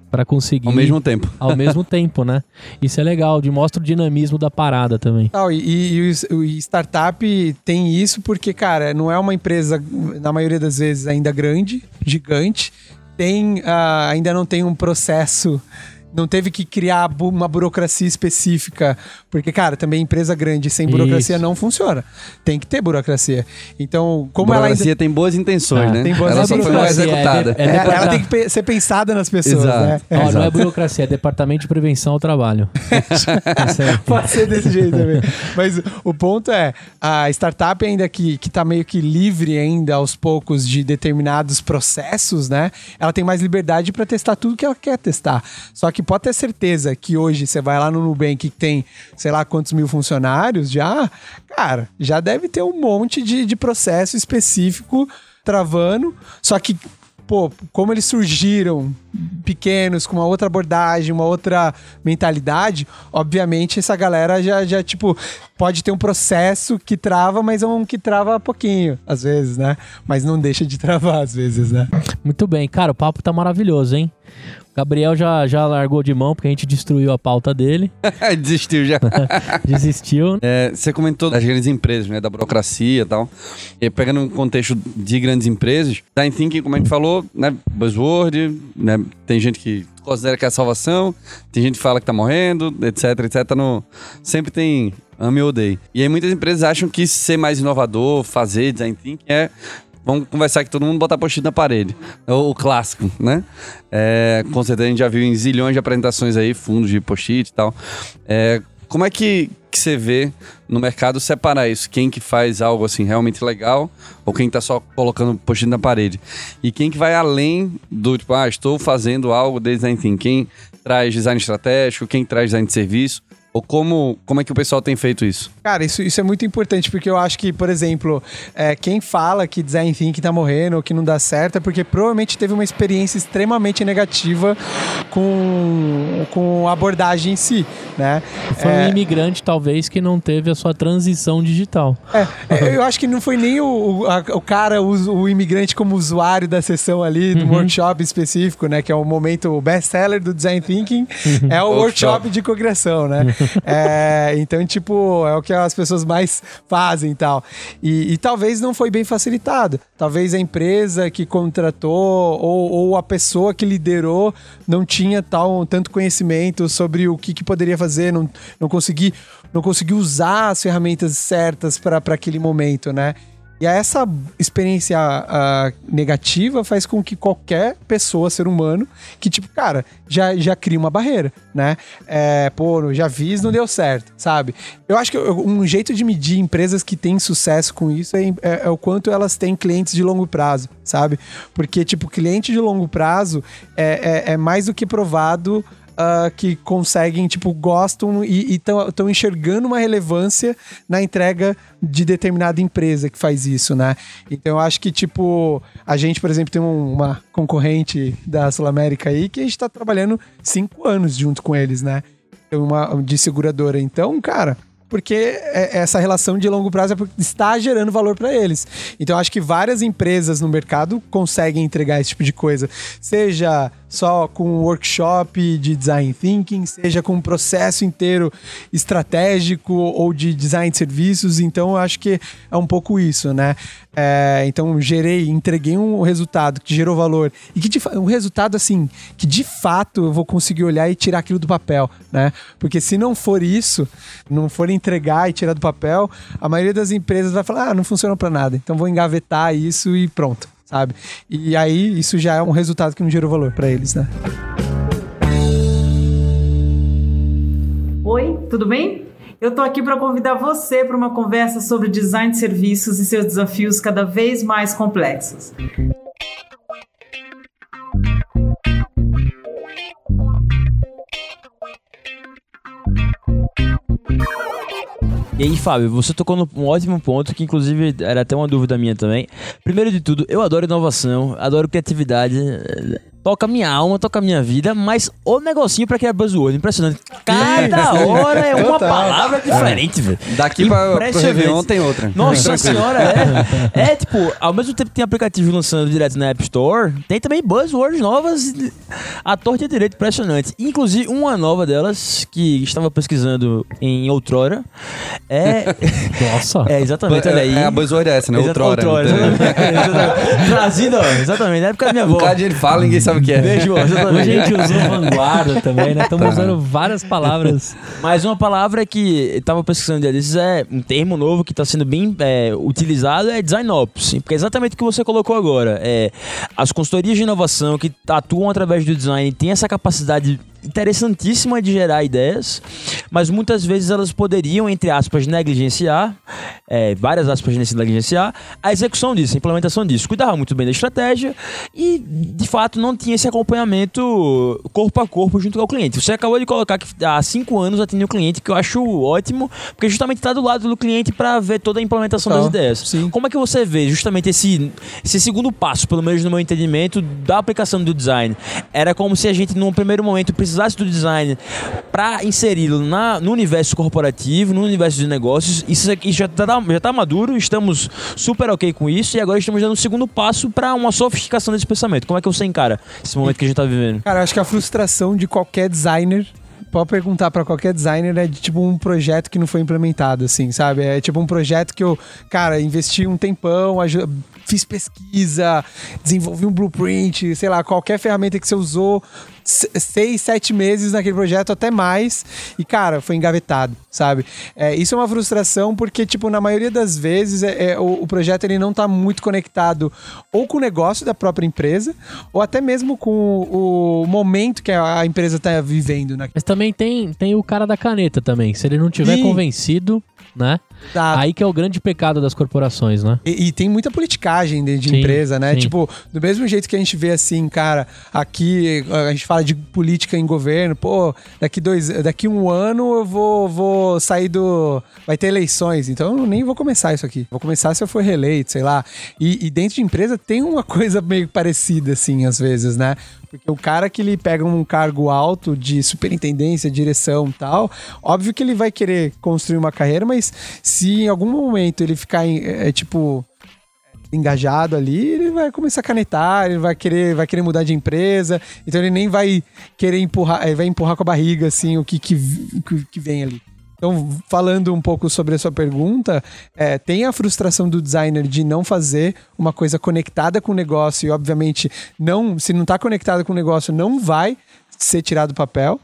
para conseguir... Ao mesmo tempo. Ao mesmo tempo, né? Isso é legal, de mostra o dinamismo da parada também. Tal, e, e- e o o startup tem isso porque, cara, não é uma empresa, na maioria das vezes, ainda grande, gigante. Tem, ah, ainda não tem um processo não teve que criar bu- uma burocracia específica. Porque, cara, também empresa grande sem burocracia Isso. não funciona. Tem que ter burocracia. Então, como ela burocracia ainda. tem boas intenções, Ah, né? tem boas ela só foi mal burocracia, é executada. de- É, é ela tem que pe- ser pensada nas pessoas, Exato. né? Ó, não é burocracia, é Departamento de Prevenção ao Trabalho. Tá certo. Pode ser desse jeito também. Mas o ponto é, a startup ainda que, que tá meio que livre ainda aos poucos de determinados processos, né? Ela tem mais liberdade para testar tudo que ela quer testar. Só que pode ter certeza que hoje você vai lá no Nubank que tem, sei lá quantos mil funcionários já, cara, já deve ter um monte de, de processo específico travando. Só que pô, como eles surgiram pequenos, com uma outra abordagem, uma outra mentalidade, obviamente essa galera já, já tipo, pode ter um processo que trava, mas é um que trava pouquinho, às vezes, né? Mas não deixa de travar, às vezes, né? Muito bem, cara, o papo tá maravilhoso, hein? Gabriel já, já largou de mão porque a gente destruiu a pauta dele, Desistiu já. desistiu. É, você comentou das grandes empresas, né? Da burocracia e tal. E pegando um contexto de grandes empresas, design thinking, como a gente falou, né? Buzzword, né? Tem gente que considera que é a salvação, tem gente que fala que tá morrendo, etc, etc. No... Sempre tem ame ou odeie. E aí muitas empresas acham que ser mais inovador, fazer design thinking é... Vamos conversar que todo mundo botar post-it na parede. É o, clássico, né? É, com certeza a gente já viu em zilhões de apresentações aí, fundos de post-it e tal. É, como é que, que você vê no mercado separar isso? Quem que faz algo assim realmente legal ou quem tá só colocando post-it na parede? E quem que vai além do tipo, ah, estou fazendo algo de design thinking? Quem traz design estratégico? Quem traz design de serviço? Ou como, como é que o pessoal tem feito isso? Cara, isso, isso é muito importante, porque eu acho que, por exemplo, é, quem fala que design thinking tá morrendo ou que não dá certo é porque provavelmente teve uma experiência extremamente negativa com, com a abordagem em si, né? Foi É, um imigrante, talvez, que não teve a sua transição digital. É, eu acho que não foi nem o, o, a- o cara, o, o imigrante como usuário da sessão ali, do workshop específico, né? Que é o momento, o best-seller do Design Thinking, é o workshop de cocriação, né? É, então, tipo, é o que as pessoas mais fazem e tal. E, e talvez não foi bem facilitado. Talvez a empresa que contratou ou, ou a pessoa que liderou não tinha tal, tanto conhecimento sobre o que, que poderia fazer, não, não consegui não conseguiu usar as ferramentas certas para aquele momento, né? E essa experiência ah, negativa faz com que qualquer pessoa, ser humano, que tipo, cara, já, já cria uma barreira, né? É, pô, já fiz, não deu certo, sabe? Eu acho que um jeito de medir empresas que têm sucesso com isso é, é- é o quanto elas têm clientes de longo prazo, sabe? Porque, tipo, cliente de longo prazo é, é, é mais do que provado ah, que conseguem, tipo, gostam e estão enxergando uma relevância na entrega de determinada empresa que faz isso, né? Então eu acho que, tipo, a gente, por exemplo, tem um- uma concorrente da Sul América aí que a gente tá trabalhando cinco anos junto com eles, né? Uma de seguradora. Então, cara. Porque é- essa relação de longo prazo é está gerando valor para eles. Então, acho que várias empresas no mercado conseguem entregar esse tipo de coisa. Seja só com workshop de design thinking, seja com um processo inteiro estratégico ou de design de serviços. Então, eu acho que é um pouco isso, né? É, então, gerei, entreguei um resultado que gerou valor e que de um resultado assim que de fato eu vou conseguir olhar e tirar aquilo do papel, né? Porque se não for isso, não for entregar e tirar do papel, a maioria das empresas vai falar: ah, não funciona para nada. Então, vou engavetar isso e pronto, sabe? E aí isso já é um resultado que não gerou valor para eles, né? Oi, tudo bem? Eu tô aqui para convidar você para uma conversa sobre design de serviços e seus desafios cada vez mais complexos. E aí, Fábio, você tocou num ótimo ponto, que inclusive era até uma dúvida minha também. Primeiro de tudo, eu adoro inovação, adoro criatividade, toca minha alma, toca minha vida, mas o negocinho pra criar buzzword, impressionante. Cada hora é uma palavra diferente, velho. Daqui pra, pro. Réveillon tem outra. Nossa senhora, é. É, tipo, ao mesmo tempo que tem aplicativo lançando direto na App Store, tem também buzzwords novas à torta e à direita, impressionante. Inclusive, uma nova delas, que estava pesquisando em outrora, é... Nossa. É, exatamente, olha aí. É a buzzword essa, né? Outrora. outrora, Não tem- exatamente. Trazido, ó, exatamente, na época da minha Um avó. cara de ele fala, ninguém sabe sabe o que é. Beijo, Hoje a gente usou vanguarda também, né? Estamos usando várias palavras. Mas uma palavra que eu tava pesquisando um dia desses é um termo novo que está sendo bem é, utilizado é design ops. Porque é exatamente o que você colocou agora. É, as consultorias de inovação que atuam através do design têm essa capacidade interessantíssima de gerar ideias, mas muitas vezes elas poderiam, entre aspas, negligenciar, é, várias aspas negligenciar, a execução disso, a implementação disso. Cuidava muito bem da estratégia e, de fato, não tinha esse acompanhamento corpo a corpo junto ao cliente. Você acabou de colocar que há cinco anos atende o cliente, que eu acho ótimo, porque justamente está do lado do cliente para ver toda a implementação das Total, ideias. sim. Como é que você vê justamente esse, esse segundo passo, pelo menos no meu entendimento, da aplicação do design? Era como se a gente, num primeiro momento, precisasse do design para inseri-lo no universo corporativo, no universo de negócios. Isso aqui já está já tá maduro, estamos super ok com isso e agora estamos dando um segundo passo para uma sofisticação desse pensamento. Como é que você encara esse momento que a gente está vivendo? Cara, acho que a frustração de qualquer designer. Pode perguntar pra qualquer designer é de tipo um projeto que não foi implementado, assim, sabe? É tipo um projeto que eu, cara, investi um tempão, fiz pesquisa, desenvolvi um blueprint, sei lá, qualquer ferramenta que você usou, se- seis, sete meses naquele projeto, até mais, e, cara, foi engavetado, sabe? É, isso é uma frustração porque, tipo, na maioria das vezes, é, é, o, o projeto ele não tá muito conectado ou com o negócio da própria empresa, ou até mesmo com o, o momento que a, a empresa tá vivendo, né? Mas também tem, tem o cara da caneta também. Se ele não tiver Sim. convencido, né? Aí que é o grande pecado das corporações, né? E, e tem muita politicagem dentro de Sim, empresa, né? sim. Tipo, do mesmo jeito que a gente vê assim, cara, aqui a gente fala de política em governo, pô, daqui dois, daqui um ano eu vou, vou sair do. Vai ter eleições, então eu nem vou começar isso aqui. Vou começar se eu for reeleito, sei lá. E, e dentro de empresa tem uma coisa meio parecida, assim, às vezes, né? Porque o cara que ele pega um cargo alto de superintendência, direção tal, óbvio que ele vai querer construir uma carreira, mas se em algum momento ele ficar em, é, tipo engajado ali, ele vai começar a canetar, ele vai querer, vai querer mudar de empresa, então ele nem vai querer empurrar, ele vai empurrar com a barriga assim o que, que, que vem ali. Então, falando um pouco sobre a sua pergunta, é, tem a frustração do designer de não fazer uma coisa conectada com o negócio e, obviamente, não, se não está conectada com o negócio, não vai ser tirado do papel.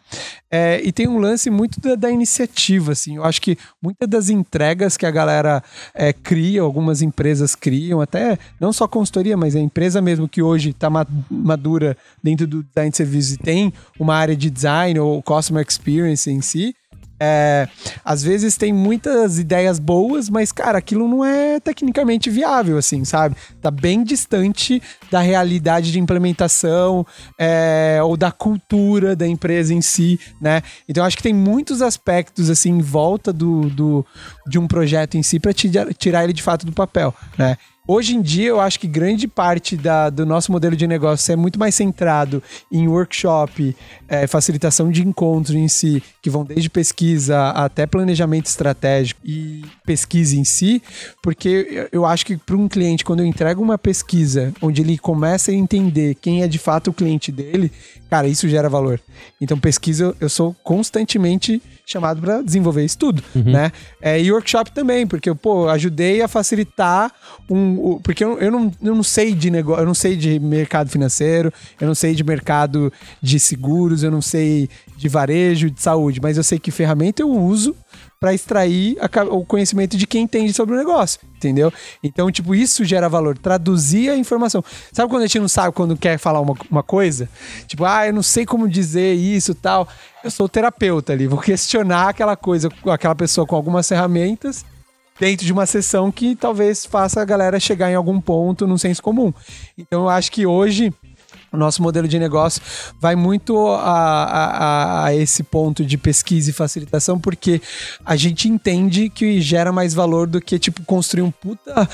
É, e tem um lance muito da, da iniciativa, assim. Eu acho que muitas das entregas que a galera é, cria, algumas empresas criam, até não só consultoria, mas a empresa mesmo que hoje está madura dentro do design de serviços e tem uma área de design ou customer experience em si, é, às vezes tem muitas ideias boas, mas, cara, aquilo não é tecnicamente viável, assim, sabe? Tá bem distante da realidade de implementação é, ou da cultura da empresa em si, né? Então, acho que tem muitos aspectos, assim, em volta do, do de um projeto em si para tirar ele de fato do papel, né? Hoje em dia, eu acho que grande parte da- do nosso modelo de negócio é muito mais centrado em workshop, é, facilitação de encontros em si, que vão desde pesquisa até planejamento estratégico e pesquisa em si, porque eu- acho que para um cliente, quando eu entrego uma pesquisa onde ele começa a entender quem é de fato o cliente dele, cara, isso gera valor. Então, pesquisa, eu sou constantemente chamado para desenvolver isso tudo, né? É, e workshop também, porque pô, ajudei a facilitar um... o- porque eu, eu, não, eu não sei de negócio, eu não sei de mercado financeiro, eu não sei de mercado de seguros, eu não sei de varejo, de saúde, mas eu sei que ferramenta eu uso para extrair a o conhecimento de quem entende sobre o negócio, entendeu? Então, tipo, isso gera valor, traduzir a informação. Sabe quando a gente não sabe quando quer falar uma, uma coisa? Tipo, ah, eu não sei como dizer isso tal. Eu sou terapeuta ali, vou questionar aquela coisa, aquela pessoa com algumas ferramentas dentro de uma sessão que talvez faça a galera chegar em algum ponto num senso comum. Então, eu acho que hoje o nosso modelo de negócio vai muito a, a- a- esse ponto de pesquisa e facilitação, porque a gente entende que gera mais valor do que, tipo, construir um puta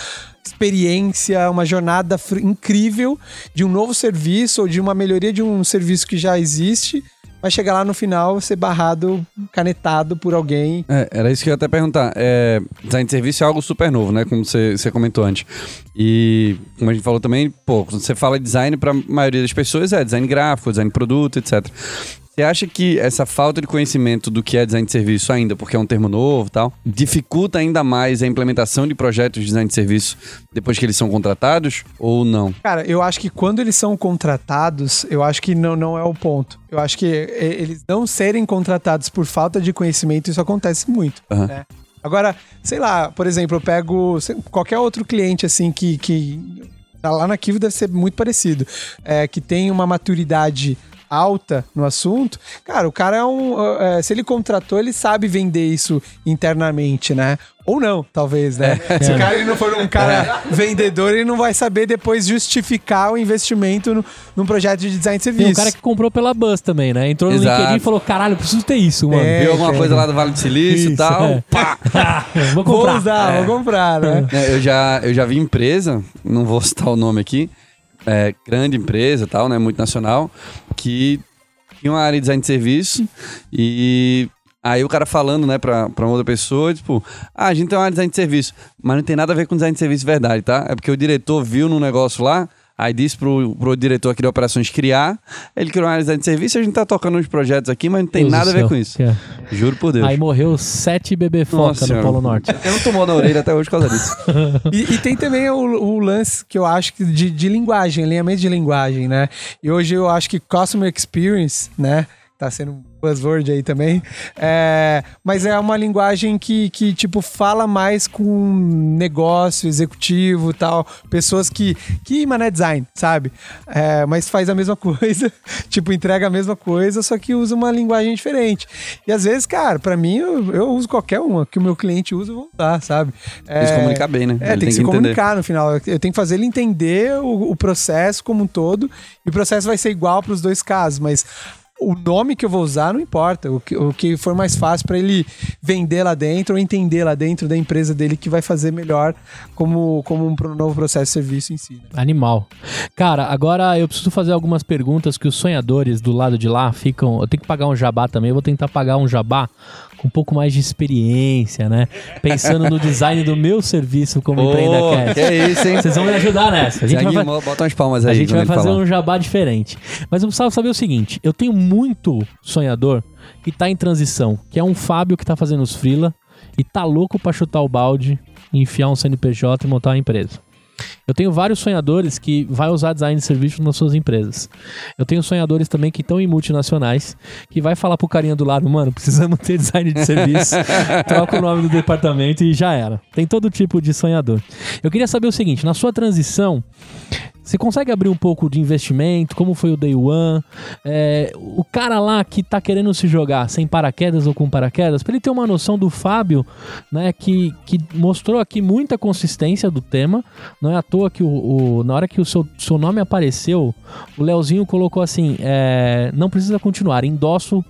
experiência, uma jornada incrível de um novo serviço ou de uma melhoria de um serviço que já existe, vai chegar lá no final ser barrado, canetado por alguém É, era isso que eu ia até perguntar. É, design de serviço é algo super novo, né? Como você, comentou antes. E como a gente falou também, pô, quando você fala design, para a maioria das pessoas é design gráfico, design de produto, etc. Você acha que essa falta de conhecimento do que é design de serviço ainda, porque é um termo novo e tal, dificulta ainda mais a implementação de projetos de design de serviço depois que eles são contratados ou não? Cara, eu acho que quando eles são contratados, eu acho que não, não é o ponto. Eu acho que é, eles não serem contratados por falta de conhecimento, isso acontece muito. Aham. né? Agora, sei lá, por exemplo, eu pego qualquer outro cliente assim que, que tá lá na Kivo deve ser muito parecido, é, que tem uma maturidade alta no assunto, cara, o cara é um. é, se ele contratou, ele sabe vender isso internamente, né? Ou não, talvez, né? Se o cara ele não for um cara vendedor, ele não vai saber depois justificar o investimento no, num projeto de design de serviço. Tem um cara que comprou pela Buzz também, né? Entrou no Exato. LinkedIn e falou: caralho, eu preciso ter isso, mano. É, Viu alguma coisa lá do Vale do Silício e tal? é. Pá! Vou Vou comprar. usar, vou comprar, né? É, eu, já, eu já vi empresa, não vou citar o nome aqui, é, grande empresa tal, né, multinacional, que tinha uma área de design de serviço e aí o cara falando, né, pra, pra outra pessoa, tipo, ah, a gente tem uma área de design de serviço, mas não tem nada a ver com design de serviço de verdade, tá? É porque o diretor viu num negócio lá, aí disse pro, pro diretor aqui de operações criar, ele criou uma área de serviço, a gente tá tocando uns projetos aqui, mas não tem Deus nada a ver céu. com isso. É. Juro por Deus. Aí morreu sete bebê foca Nossa no Senhora. Polo Norte. Eu não tomou na orelha até hoje por causa disso. E, e tem também o, o lance que eu acho que de, de linguagem, alinhamento de linguagem, né? E hoje eu acho que Customer Experience, né? Tá sendo buzzword aí também. É, mas é uma linguagem que, que, tipo, fala mais com negócio, executivo e tal. Pessoas que, que mano, é design, sabe? É, mas faz a mesma coisa, tipo, entrega a mesma coisa, só que usa uma linguagem diferente. E às vezes, cara, pra mim, eu, eu uso qualquer uma que o meu cliente usa, eu vou usar, sabe? Tem que se comunicar bem, né? É, Ele tem que se entender. comunicar no final. Eu tenho que fazer ele entender o, o processo como um todo. E o processo vai ser igual para os dois casos, mas o nome que eu vou usar não importa. O que, o que for mais fácil para ele vender lá dentro ou entender lá dentro da empresa dele que vai fazer melhor como, como um novo processo de serviço em si. né? Animal. Cara, agora eu preciso fazer algumas perguntas que os sonhadores do lado de lá ficam. Eu tenho que pagar um jabá também, eu vou tentar pagar um jabá com um pouco mais de experiência, né? Pensando no design do meu serviço como Ô, empreenda que é isso, hein? Vocês vão me ajudar nessa. A gente Se vai, animou, bota umas palmas aí. a gente vai fazer um jabá diferente. Mas eu precisava saber o seguinte: eu tenho muito sonhador que tá em transição, que é um Fábio que tá fazendo os freela e tá louco pra chutar o balde, enfiar um CNPJ e montar uma empresa. Eu tenho vários sonhadores que vai usar design de serviço nas suas empresas. Eu tenho sonhadores também que estão em multinacionais, que vai falar pro carinha do lado, mano, precisamos ter design de serviço, troca o nome do departamento e já era. Tem todo tipo de sonhador. Eu queria saber o seguinte, na sua transição, você consegue abrir um pouco de investimento? Como foi o Day One? É, o cara lá que tá querendo se jogar sem paraquedas ou com paraquedas, pra ele ter uma noção do Fábio, né, que, que mostrou aqui muita consistência do tema. Não é à toa que o, o- na hora que o seu, seu nome apareceu, o Leozinho colocou assim: é, não precisa continuar, endosso,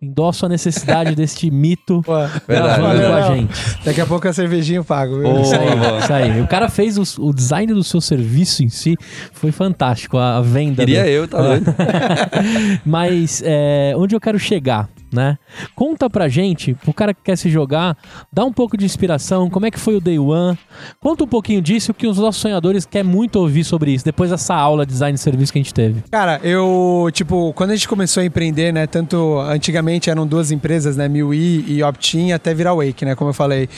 endosso a necessidade deste mito Verdade, gravando com a verdade. gente. Daqui a pouco a cervejinha eu pago. Ô, Isso aí, isso aí. O cara fez os- o, design do seu serviço em si, foi fantástico. A, venda. Queria do- eu, tá doido? Mas é, onde eu quero chegar, né? Conta pra gente, pro cara que quer se jogar, dá um pouco de inspiração, como é que foi o Day One. Conta um pouquinho disso, que os nossos sonhadores querem muito ouvir sobre isso, depois dessa aula de design de serviço que a gente teve. Cara, eu, tipo, quando a gente começou a empreender, né, tanto antigamente eram duas empresas, né, MIUI e Optin, até virar Wake, né, como eu falei.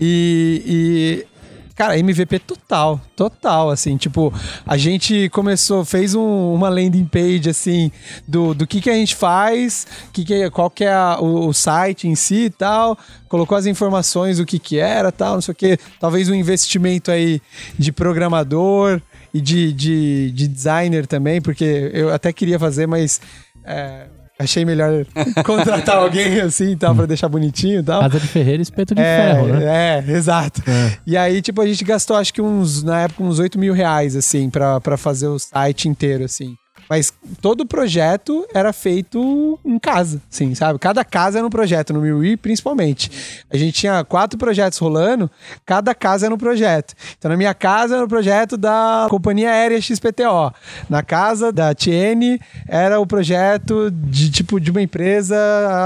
E, e cara, MVP total, total, assim, tipo, a gente começou, fez um- uma landing page, assim, do, do que que a gente faz, que que, qual que é a- o, o site em si e tal, colocou as informações, o que que era tal, não sei o que, talvez um investimento aí de programador, e de, de, de designer também, porque eu até queria fazer, mas é, achei melhor contratar alguém assim, tal, pra deixar bonitinho e tal. Casa de Ferreira, espeto de É, ferro, né? é, exato. E aí, tipo, a gente gastou acho que uns, na época, uns 8 mil reais, assim, pra, pra fazer o site inteiro, assim. Mas todo o projeto era feito em casa, assim, sabe? Cada casa era um projeto, no MIUI principalmente. A gente tinha quatro projetos rolando, cada casa era um projeto. Então, na minha casa era o projeto da Companhia Aérea XPTO. Na casa da TN era o projeto de, tipo, de uma empresa,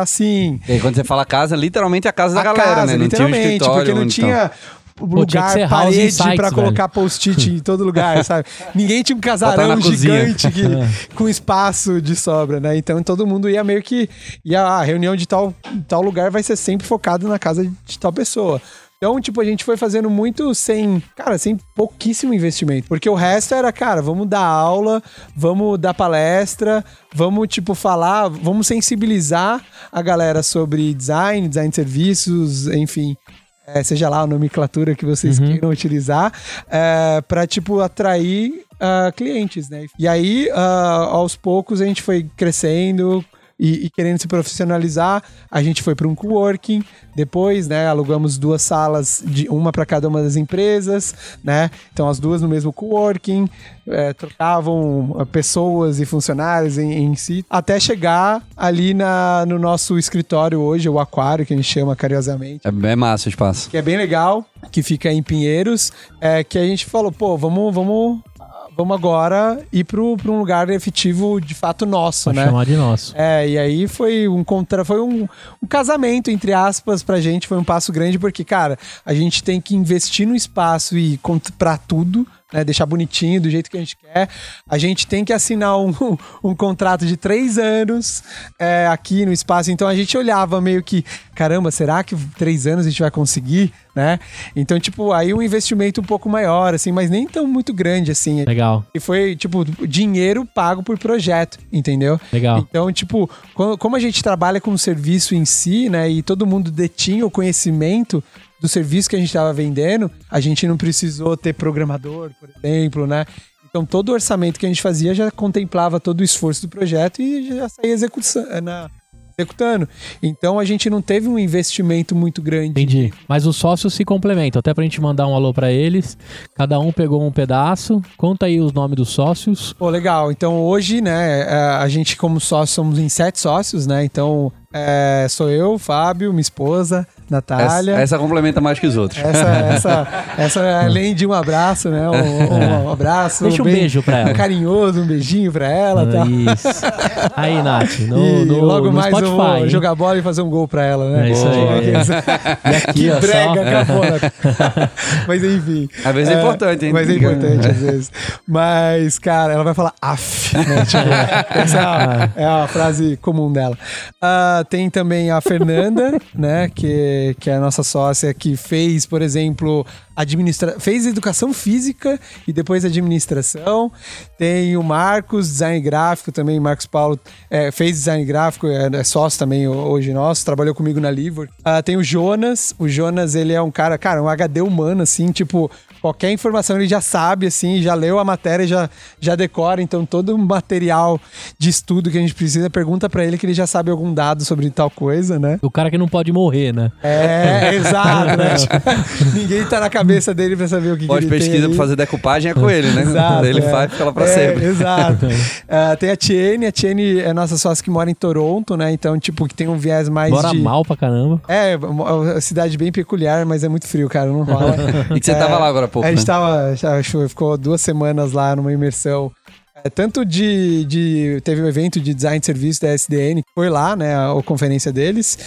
assim, E aí, quando você fala casa, literalmente é a casa da a galera, casa, né? Não tinha um literalmente, porque não tinha que lugar, ser House parede Insights, pra colocar post-it em todo lugar, sabe? Ninguém tinha um casarão gigante que- com espaço de sobra, né? Então todo mundo ia meio que. Ia, a reunião de tal, tal lugar vai ser sempre focado na casa de tal pessoa. Então, tipo, a gente foi fazendo muito sem, cara, sem pouquíssimo investimento. Porque o resto era, cara, vamos dar aula, vamos dar palestra, vamos, tipo, falar, vamos sensibilizar a galera sobre design, design de serviços, enfim. É, seja lá a nomenclatura que vocês queiram utilizar, é, para tipo atrair ah, clientes, né? E aí, ah, aos poucos, a gente foi crescendo e, e querendo se profissionalizar, a gente foi para um coworking. Depois, né, alugamos duas salas, de uma para cada uma das empresas, né? Então as duas no mesmo coworking, é, trocavam ah, pessoas e funcionários em, em si, até chegar ali na, no nosso escritório hoje, o aquário que a gente chama carinhosamente É bem massa o espaço. que é bem legal, que fica em Pinheiros, é, que a gente falou, pô, vamos, vamos, vamos agora ir para um lugar efetivo de fato nosso, Pra né? chamar de nosso. É, e aí foi um contra, foi um, um casamento, entre aspas, pra gente, foi um passo grande, porque, cara, a gente tem que investir no espaço e comprar tudo. Né, deixar bonitinho do jeito que a gente quer. A gente tem que assinar um, um contrato de três anos é, aqui no espaço. Então a gente olhava meio que, caramba, será que três anos a gente vai conseguir? Né? Então, tipo, aí um investimento um pouco maior, assim, mas nem tão muito grande, assim. Legal, E foi, tipo, dinheiro pago por projeto, entendeu? legal. Então, tipo, co- como a gente trabalha com o serviço em si, né, e todo mundo detinha o conhecimento do serviço que a gente estava vendendo, a gente não precisou ter programador, por exemplo, né? Então, todo o orçamento que a gente fazia já contemplava todo o esforço do projeto e já saía execução, na, executando. Então, a gente não teve um investimento muito grande. Entendi. Mas os sócios se complementam. Até pra gente mandar um alô pra eles. Cada um pegou um pedaço. Conta aí os nomes dos sócios. Pô, legal. Então hoje, né, é, a gente como sócio somos em sete sócios, né? Então é, sou eu, Fábio, minha esposa, Essa, Natália. essa complementa mais que os outros. Essa, essa, essa, além de um abraço, né? Um, um abraço. Deixa um bem beijo pra ela. Carinhoso, um beijinho pra ela, tá? Isso. Aí, Nath, no, e no, logo no mais Spotify. eu vou hein? jogar bola e fazer um gol pra ela, né? É isso aí. E aqui, que ó, brega, só. cafona. Mas enfim. Às vezes é importante, hein? Mas é importante, às vezes. Mas, cara, ela vai falar af, né? Tipo, essa é a, é a frase comum dela. Ah, tem também a Fernanda, né? Que, que é a nossa sócia que fez, por exemplo, administra fez educação física e depois administração. Tem o Marcos, design gráfico também. Marcos Paulo é, fez design gráfico, é, é sócio também hoje nosso, trabalhou comigo na Livor. Ah, tem o Jonas. O Jonas, ele é um cara, cara, um HD humano, assim, tipo, qualquer informação ele já sabe, assim, já leu a matéria, já, já decora. Então, todo o material de estudo que a gente precisa, pergunta pra ele que ele já sabe algum dado sobre tal coisa, né? O cara que não pode morrer, né? É, exato, né? Ninguém tá na cabeça dele pra saber o que, que ele tem pesquisa pra fazer decupagem é com ele, né? Exato, ele é. faz e fica lá pra É, sempre. Exato. Ah, tem a Tiene, a Tiene é nossa sócia que mora em Toronto, né? Então, tipo, que tem um viés mais Bora de... mal pra caramba. É, uma cidade bem peculiar, mas é muito frio, cara, não rola. E que você tava lá agora há pouco, A gente né? tava, ficou duas semanas lá numa imersão. É, tanto de, de. Teve um evento de design de serviço da SDN, que foi lá, né? A, a conferência deles.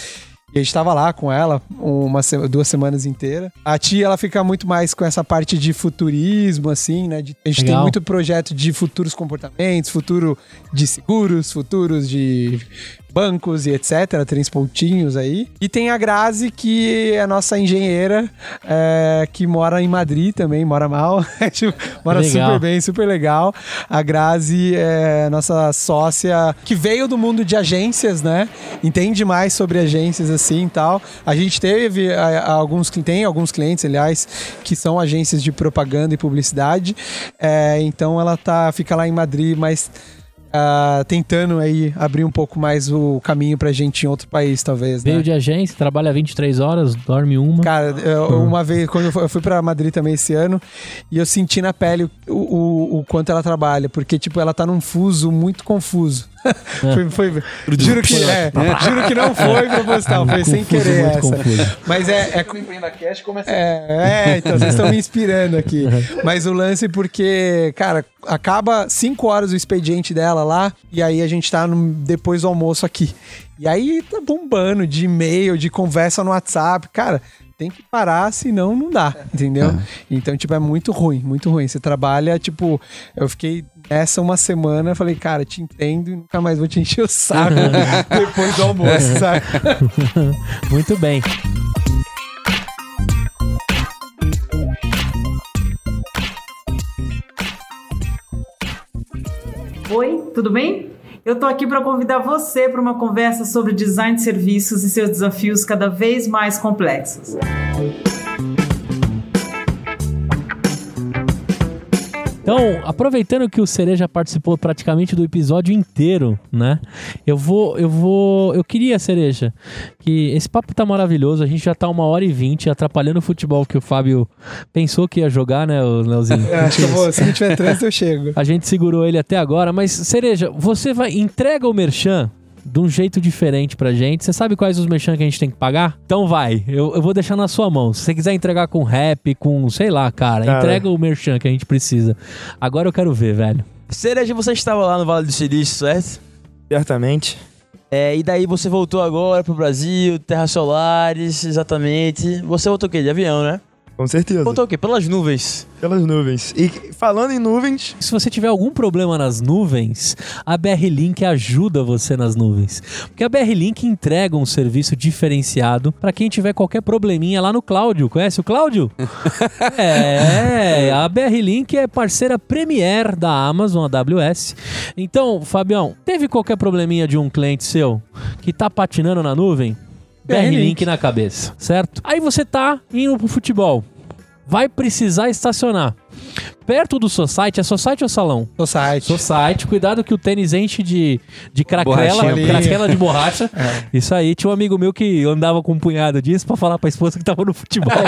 E a gente tava lá com ela uma, duas semanas inteiras. A tia, ela fica muito mais com essa parte de futurismo, assim, né? De- a gente tem Legal. muito projeto de futuros comportamentos, futuro de seguros, futuros de bancos e etc. Três pontinhos aí. E tem a Grazi, que é a nossa engenheira, é, que mora em Madrid também, mora mal. Tipo, mora Legal. super bem, super legal. A Grazi é nossa sócia que veio do mundo de agências, né? Entende mais sobre agências assim e tal. A gente teve a- a alguns tem alguns clientes, aliás, que são agências de propaganda e publicidade. É, então ela tá fica lá em Madrid, mas ah, tentando aí abrir um pouco mais o caminho pra gente em outro país, talvez, né? Veio de agência, trabalha 23 horas, dorme uma. Cara, eu- uma vez, quando eu fui, eu fui pra Madrid também esse ano, e eu senti na pele o, o, o quanto ela trabalha, porque, tipo, ela tá num fuso muito confuso. Foi, foi- juro, que, é, juro que não foi proposital, foi sem querer essa. confuso. Mas é, é, é, é, então vocês estão me inspirando aqui. Mas o lance porque, cara, acaba 5 horas o expediente dela lá, e aí a gente tá no- depois do almoço aqui. E aí tá bombando de e-mail, de conversa no WhatsApp. Cara, tem que parar, senão não dá, entendeu? Então, tipo, é muito ruim, muito ruim. Você trabalha, tipo, eu fiquei nessa uma semana, falei, cara, te entendo e nunca mais vou te encher o saco depois do almoço, sabe? Muito bem. Oi, tudo bem? Eu tô aqui para convidar você para uma conversa sobre design de serviços e seus desafios cada vez mais complexos. Então, aproveitando que o Cereja participou praticamente do episódio inteiro, né? Eu vou, eu vou, eu queria, Cereja, que esse papo tá maravilhoso, a gente já tá uma hora e vinte atrapalhando o futebol que o Fábio pensou que ia jogar, né, Leozinho? Eu acho que eu vou, se não tiver trânsito, eu chego. A gente segurou ele até agora, mas Cereja, você vai entrega o merchan de um jeito diferente pra gente. Você sabe quais os merchan que a gente tem que pagar? Então vai, eu, eu vou deixar na sua mão. Se você quiser entregar com rap, com sei lá, cara, Cara. entrega o merchan que a gente precisa. Agora eu quero ver, velho. Cereja, você estava lá no Vale do Silício, certo? Certamente. É, e daí você voltou agora pro Brasil, Terras Solares, exatamente. Você voltou o quê? De avião, né? Com certeza. Voltou o quê? Pelas nuvens. Pelas nuvens. E falando em nuvens, Se você tiver algum problema nas nuvens, a BR Link ajuda você nas nuvens. Porque a BR Link entrega um serviço diferenciado para quem tiver qualquer probleminha lá no Cláudio. Conhece o Cláudio? é, a BR Link é parceira premier da Amazon, AWS. Então, Fabião, teve qualquer probleminha de um cliente seu que tá patinando na nuvem? BR BR Link Link na cabeça, certo? Aí você tá indo pro futebol. Vai precisar estacionar. Perto do Society, é Society ou salão? No site. Society, cuidado que o tênis enche de, de craquela, craquela de borracha. Isso aí, tinha um amigo meu que andava com um punhado disso pra falar pra esposa que tava no futebol,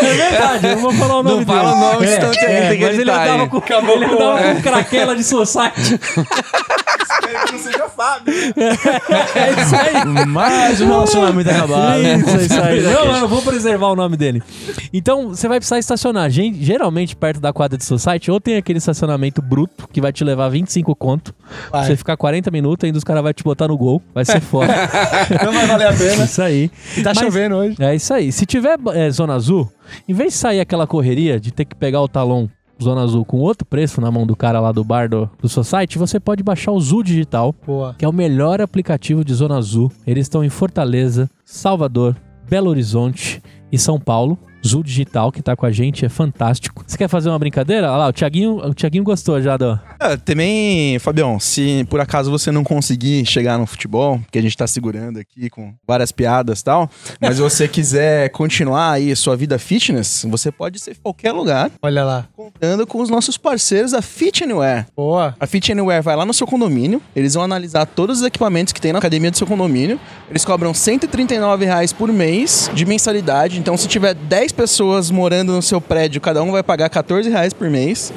é verdade, eu não vou falar o Não nome dele. fala o nome, senão tem que mas ele andava com, ele andava com craquela de Society. não seja Fábio. É isso aí. Mais um relacionamento acabado. Isso, isso aí. Não, não, eu vou preservar o nome dele. Então, você vai precisar estacionar. Geralmente, perto da quadra de Society, ou tem aquele estacionamento bruto, que vai te levar 25 conto. Pra Vai. você ficar 40 minutos, ainda os caras vão te botar no gol. Vai ser foda. Não vai valer a pena. isso aí. E tá Mas- chovendo hoje. É isso aí. Se tiver é, Zona Azul, em vez de sair aquela correria de ter que pegar o talão Zona Azul com outro preço na mão do cara lá do bar do, do Society, você pode baixar o Zul Digital Boa. que é o melhor aplicativo de Zona Azul. Eles estão em Fortaleza, Salvador, Belo Horizonte e São Paulo. Zul Digital, que tá com a gente, é fantástico. Você quer fazer uma brincadeira? Olha lá, o Thiaguinho, o Thiaguinho gostou já do... Ah, também, Fabião, se por acaso você não conseguir chegar no futebol, que a gente tá segurando aqui com várias piadas e tal, mas você quiser continuar aí sua vida fitness, você pode ser em qualquer lugar, Olha lá. contando com os nossos parceiros da Fit Anywhere. Boa. A Fit Anywhere vai lá no seu condomínio, eles vão analisar todos os equipamentos que tem na academia do seu condomínio. Eles cobram 139 reais por mês de mensalidade. Então, se tiver 10 pessoas morando no seu prédio, cada um vai pagar 14 reais por mês.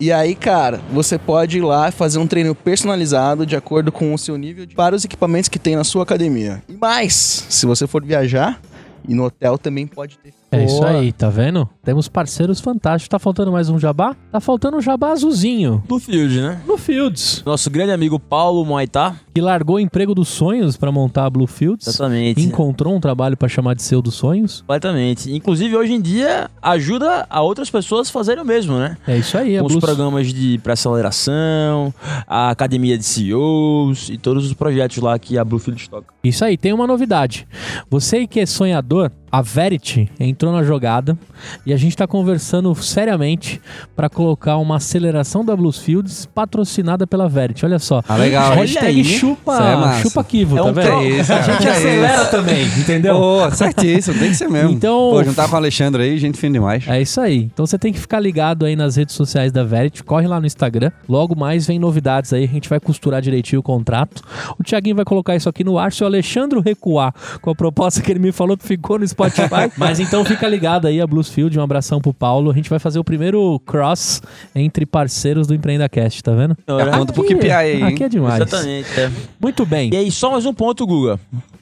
E aí, cara, você pode ir lá fazer um treino personalizado de acordo com o seu nível de... para os equipamentos que tem na sua academia. E mais, se você for viajar, e no hotel também pode ter. É isso aí, tá vendo? Temos parceiros fantásticos. Tá faltando mais um jabá? Tá faltando um jabá azulzinho. Bluefield, né? No Fields, Nosso grande amigo Paulo Moitá. Que largou o emprego dos sonhos pra montar a Blue Fields. Exatamente. Encontrou um trabalho pra chamar de seu dos sonhos. Completamente. Inclusive, hoje em dia, ajuda a outras pessoas a fazerem o mesmo, né? É isso aí, Com os Blue programas de pré-aceleração, a academia de CEOs e todos os projetos lá que a Bluefield toca. Isso aí, tem uma novidade. Você que é sonhador, a Verity entrou na jogada e a gente está conversando seriamente para colocar uma aceleração da Blues Fields patrocinada pela Verity. Olha só. Ah, legal. Hashtag Olha aí. Chupa, é massa. chupa Kivo, É tá um vendo? troço. isso, a gente cara. acelera também, entendeu? Pô, certíssimo, tem que ser mesmo. Então- Pô, juntar com o Alexandre aí, gente fina demais. É isso aí. Então você tem que ficar ligado aí nas redes sociais da Verity. Corre lá no Instagram. Logo mais vem novidades aí. A gente vai costurar direitinho o contrato. O Thiaguinho vai colocar isso aqui no ar. Se o Alexandre recuar com a proposta que ele me falou, ficou no Spotify. Mas então fica ligado aí a Bluesfield. Um abração pro Paulo. A gente vai fazer o primeiro cross entre parceiros do EmpreendaCast, tá vendo? Já conta pro KPI aí? Aqui é demais. Exatamente. é. Muito bem. E aí, só mais um ponto, Guga.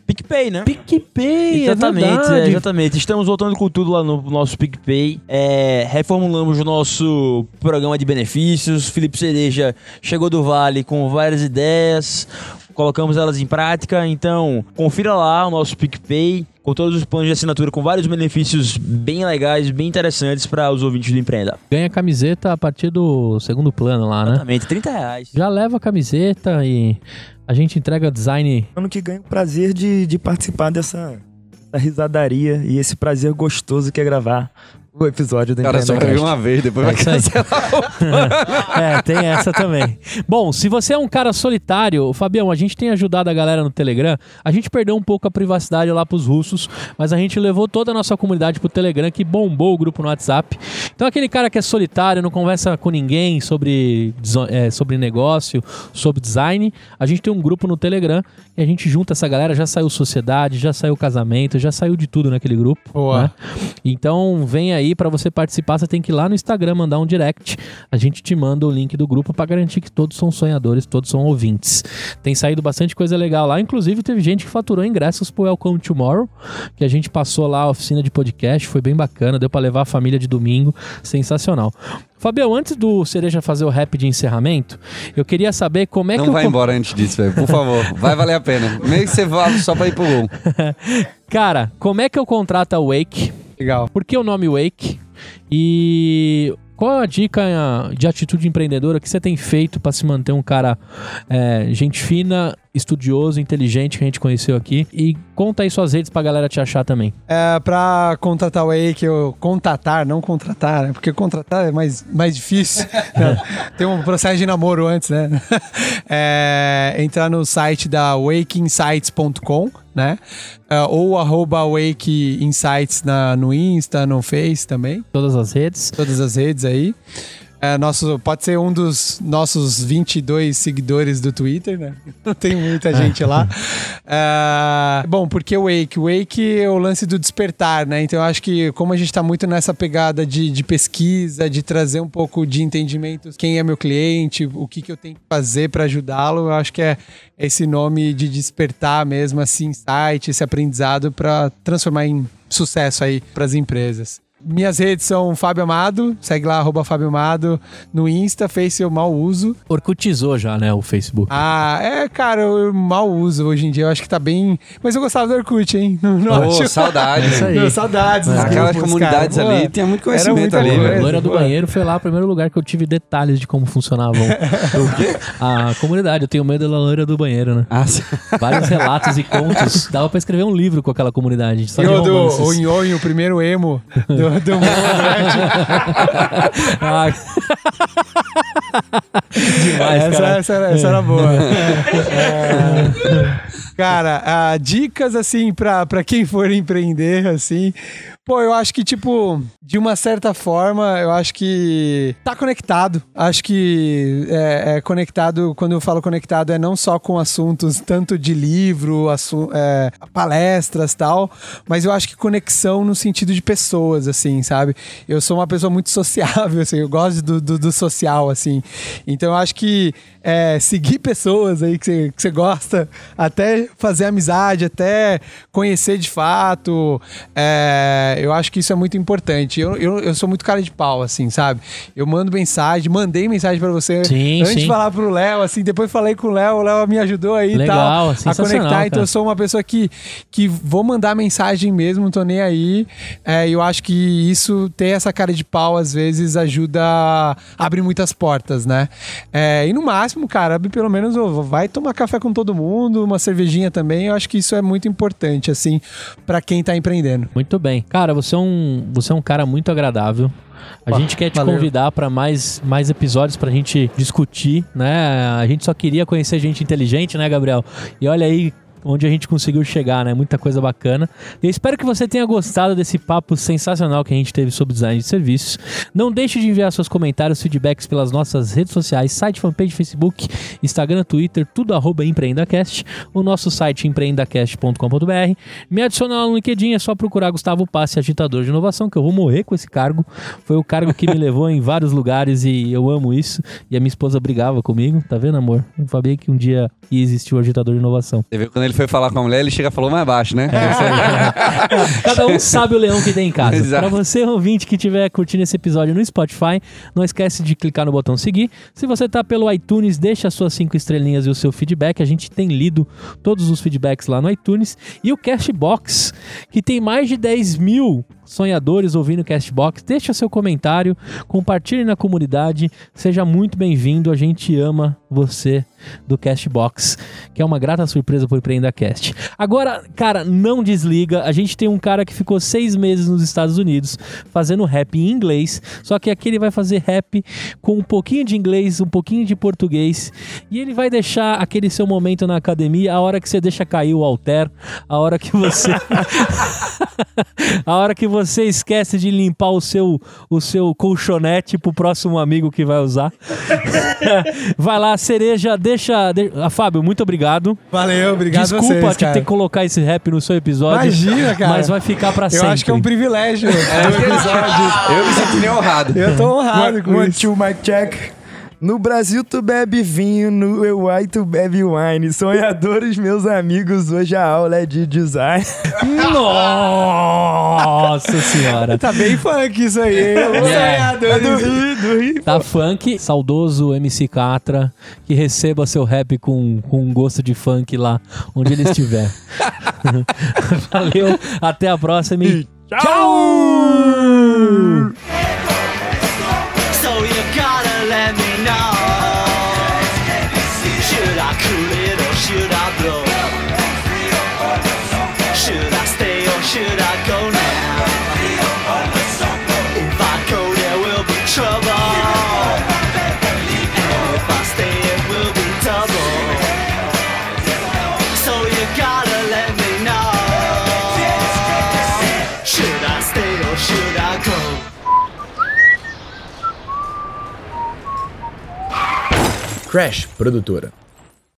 PicPay, né? PicPay, Exatamente, é é, exatamente. Estamos voltando com tudo lá no nosso PicPay. É, reformulamos o nosso programa de benefícios. Felipe Cereja chegou do Vale com várias ideias. Colocamos elas em prática. Então, confira lá o nosso PicPay com todos os planos de assinatura, com vários benefícios bem legais, bem interessantes para os ouvintes do Empreenda. Ganha camiseta a partir do segundo plano lá, né? Exatamente, 30 reais. Já leva a camiseta e a gente entrega design. Ano que ganha o prazer de, de participar dessa, dessa risadaria e esse prazer gostoso que é gravar o episódio do Cara, só Cast. uma vez, depois É vai cancelar. É, tem essa também. Bom, se você é um cara solitário, Fabião, a gente tem ajudado a galera no Telegram. A gente perdeu um pouco a privacidade lá pros russos, mas a gente levou toda a nossa comunidade pro Telegram, que bombou o grupo no WhatsApp. Então, aquele cara que é solitário, não conversa com ninguém sobre, é, sobre negócio, sobre design, a gente tem um grupo no Telegram e a gente junta essa galera. Já saiu sociedade, já saiu casamento, já saiu de tudo naquele grupo. Boa. né? Então, vem aí para você participar, você tem que ir lá no Instagram mandar um direct. A gente te manda o link do grupo para garantir que todos são sonhadores, todos são ouvintes. Tem saído bastante coisa legal lá, inclusive teve gente que faturou ingressos pro Welcome Tomorrow, que a gente passou lá a oficina de podcast, foi bem bacana, deu para levar a família de domingo, sensacional. Fabião, antes do Cereja fazer o rap de encerramento, eu queria saber como é que Não eu vai co- embora antes disso, velho. Por favor. Vai valer a pena. Meio que você vá só pra ir pro gol. Cara, como é que eu contrato a Wake? Legal. Por que o nome Wake? E qual a dica eh, de atitude empreendedora que você tem feito para se manter um cara eh, gente fina, estudioso, inteligente que a gente conheceu aqui? E conta aí suas redes pra galera te achar também. É, pra contratar o Wake, eu contatar, não contratar, né? Porque contratar é mais, mais difícil. Não, tem um processo de namoro antes, né? É, entrar no site da wakeinsights.com, né? É, ou arroba Wake Insights na, no Insta, no Face também. Todas as redes. Todas as redes aí. É, nosso, pode ser um dos nossos 22 seguidores do Twitter, né? Não tem muita gente lá. É, bom, porque o Wake? O Wake é o lance do despertar, né? Então eu acho que como a gente tá muito nessa pegada de, de pesquisa, de trazer um pouco de entendimento quem é meu cliente, o que, que eu tenho que fazer para ajudá-lo, eu acho que é esse nome de despertar mesmo, esse insight, esse aprendizado para transformar em sucesso aí para as empresas. Minhas redes são Fábio Amado, segue lá, arroba Fábio Amado, no Insta, Face eu mal uso. Orkutizou já, né, o Facebook. Ah, é, cara, eu mal uso hoje em dia, eu acho que tá bem... Mas eu gostava do Orkut, hein? Não, não Ô, acho... saudade. Isso aí. Não, saudades. Aquelas grupos, comunidades cara. ali, Pô, tinha muito conhecimento ali, coisa. A loira do pô. banheiro foi lá o primeiro lugar que eu tive detalhes de como funcionavam. A comunidade, eu tenho medo da loira do banheiro, né? Ah, sim. Vários relatos e contos. Dava pra escrever um livro com aquela comunidade. Só E de o do o Nhonho, o primeiro emo do, né? Ah. Demais, essa, cara. essa, era, essa era boa. É. Cara, ah, dicas assim pra quem for empreender, assim. Pô, eu acho que, tipo, de uma certa forma, eu acho que tá conectado. Acho que é, é conectado, quando eu falo conectado, é não só com assuntos tanto de livro, é, palestras tal, mas eu acho que conexão no sentido de pessoas, assim, sabe? Eu sou uma pessoa muito sociável, assim, eu gosto do, do, do social, assim. Então eu acho que é, seguir pessoas aí que você gosta, até fazer amizade, até conhecer de fato, é, eu acho que isso é muito importante. Eu, eu, eu sou muito cara de pau, assim, sabe? Eu mando mensagem, mandei mensagem pra você Sim, antes sim. de falar pro Léo, assim, depois falei com o Léo, o Léo me ajudou aí e tal, a conectar. Então cara. eu sou uma pessoa que, que vou mandar mensagem mesmo, não tô nem aí. É, eu acho que isso, ter essa cara de pau, às vezes, ajuda a abrir muitas portas, né? É, e no máximo, cara, pelo menos, vai tomar café com todo mundo, uma cervejinha também. Eu acho que isso é muito importante, assim, pra quem tá empreendendo. Muito bem. Cara, você é um, você é um cara muito agradável. A gente quer te valeu. convidar para mais, mais episódios pra gente discutir, né? A gente só queria conhecer gente inteligente, né, Gabriel? E olha aí onde a gente conseguiu chegar, né? Muita coisa bacana. Eu espero que você tenha gostado desse papo sensacional que a gente teve sobre design de serviços. Não deixe de enviar seus comentários, feedbacks pelas nossas redes sociais, site, fanpage, Facebook, Instagram, Twitter, tudo arroba EmpreendaCast, o nosso site empreendacast.com.br. Me adicionar lá no LinkedIn, é só procurar Gustavo Passe, agitador de inovação, que eu vou morrer com esse cargo. Foi o cargo que me levou em vários lugares e eu amo isso. E a minha esposa brigava comigo, tá vendo, amor? Eu falei que um dia ia existir o agitador de inovação. Você viu quando ele foi falar com a mulher, ele chega e falou mais baixo, né? Cada um sabe o leão que tem em casa. Para você, ouvinte, que estiver curtindo esse episódio no Spotify, não esquece de clicar no botão seguir. Se você tá pelo iTunes, deixa as suas cinco estrelinhas e o seu feedback. A gente tem lido todos os feedbacks lá no iTunes. E o Castbox, que tem mais de 10 mil sonhadores ouvindo o Castbox. Deixa seu comentário, compartilhe na comunidade. Seja muito bem-vindo. A gente ama você do Castbox, que é uma grata surpresa por Empreenda Cast. Agora, cara, não desliga. A gente tem um cara que ficou seis meses nos Estados Unidos fazendo rap em inglês, só que aqui ele vai fazer rap com um pouquinho de inglês, um pouquinho de português, e ele vai deixar aquele seu momento na academia, a hora que você deixa cair o alter, a hora que você a hora que você esquece de limpar o seu o seu colchonete pro próximo amigo que vai usar. vai lá, cereja, deixa, de... Ah, Fábio, muito obrigado. Valeu, obrigado Desculpa vocês, te cara. ter que colocar esse rap no seu episódio. Imagina, cara. Mas vai ficar pra Eu sempre. acho que é um privilégio do episódio. Eu me sinto nem honrado. Eu tô honrado com One, isso. two, mic check. No Brasil tu bebe vinho, no Uruguai tu bebe wine. Sonhadores, meus amigos, hoje a aula é de design. Nossa senhora. Tá bem funk isso aí, hein? Yeah. sonhadores. do Rio, do Rio. Tá funk, saudoso MC Catra, que receba seu rap com, com um gosto de funk lá, onde ele estiver. Valeu, até a próxima e tchau! So Crash Produtora.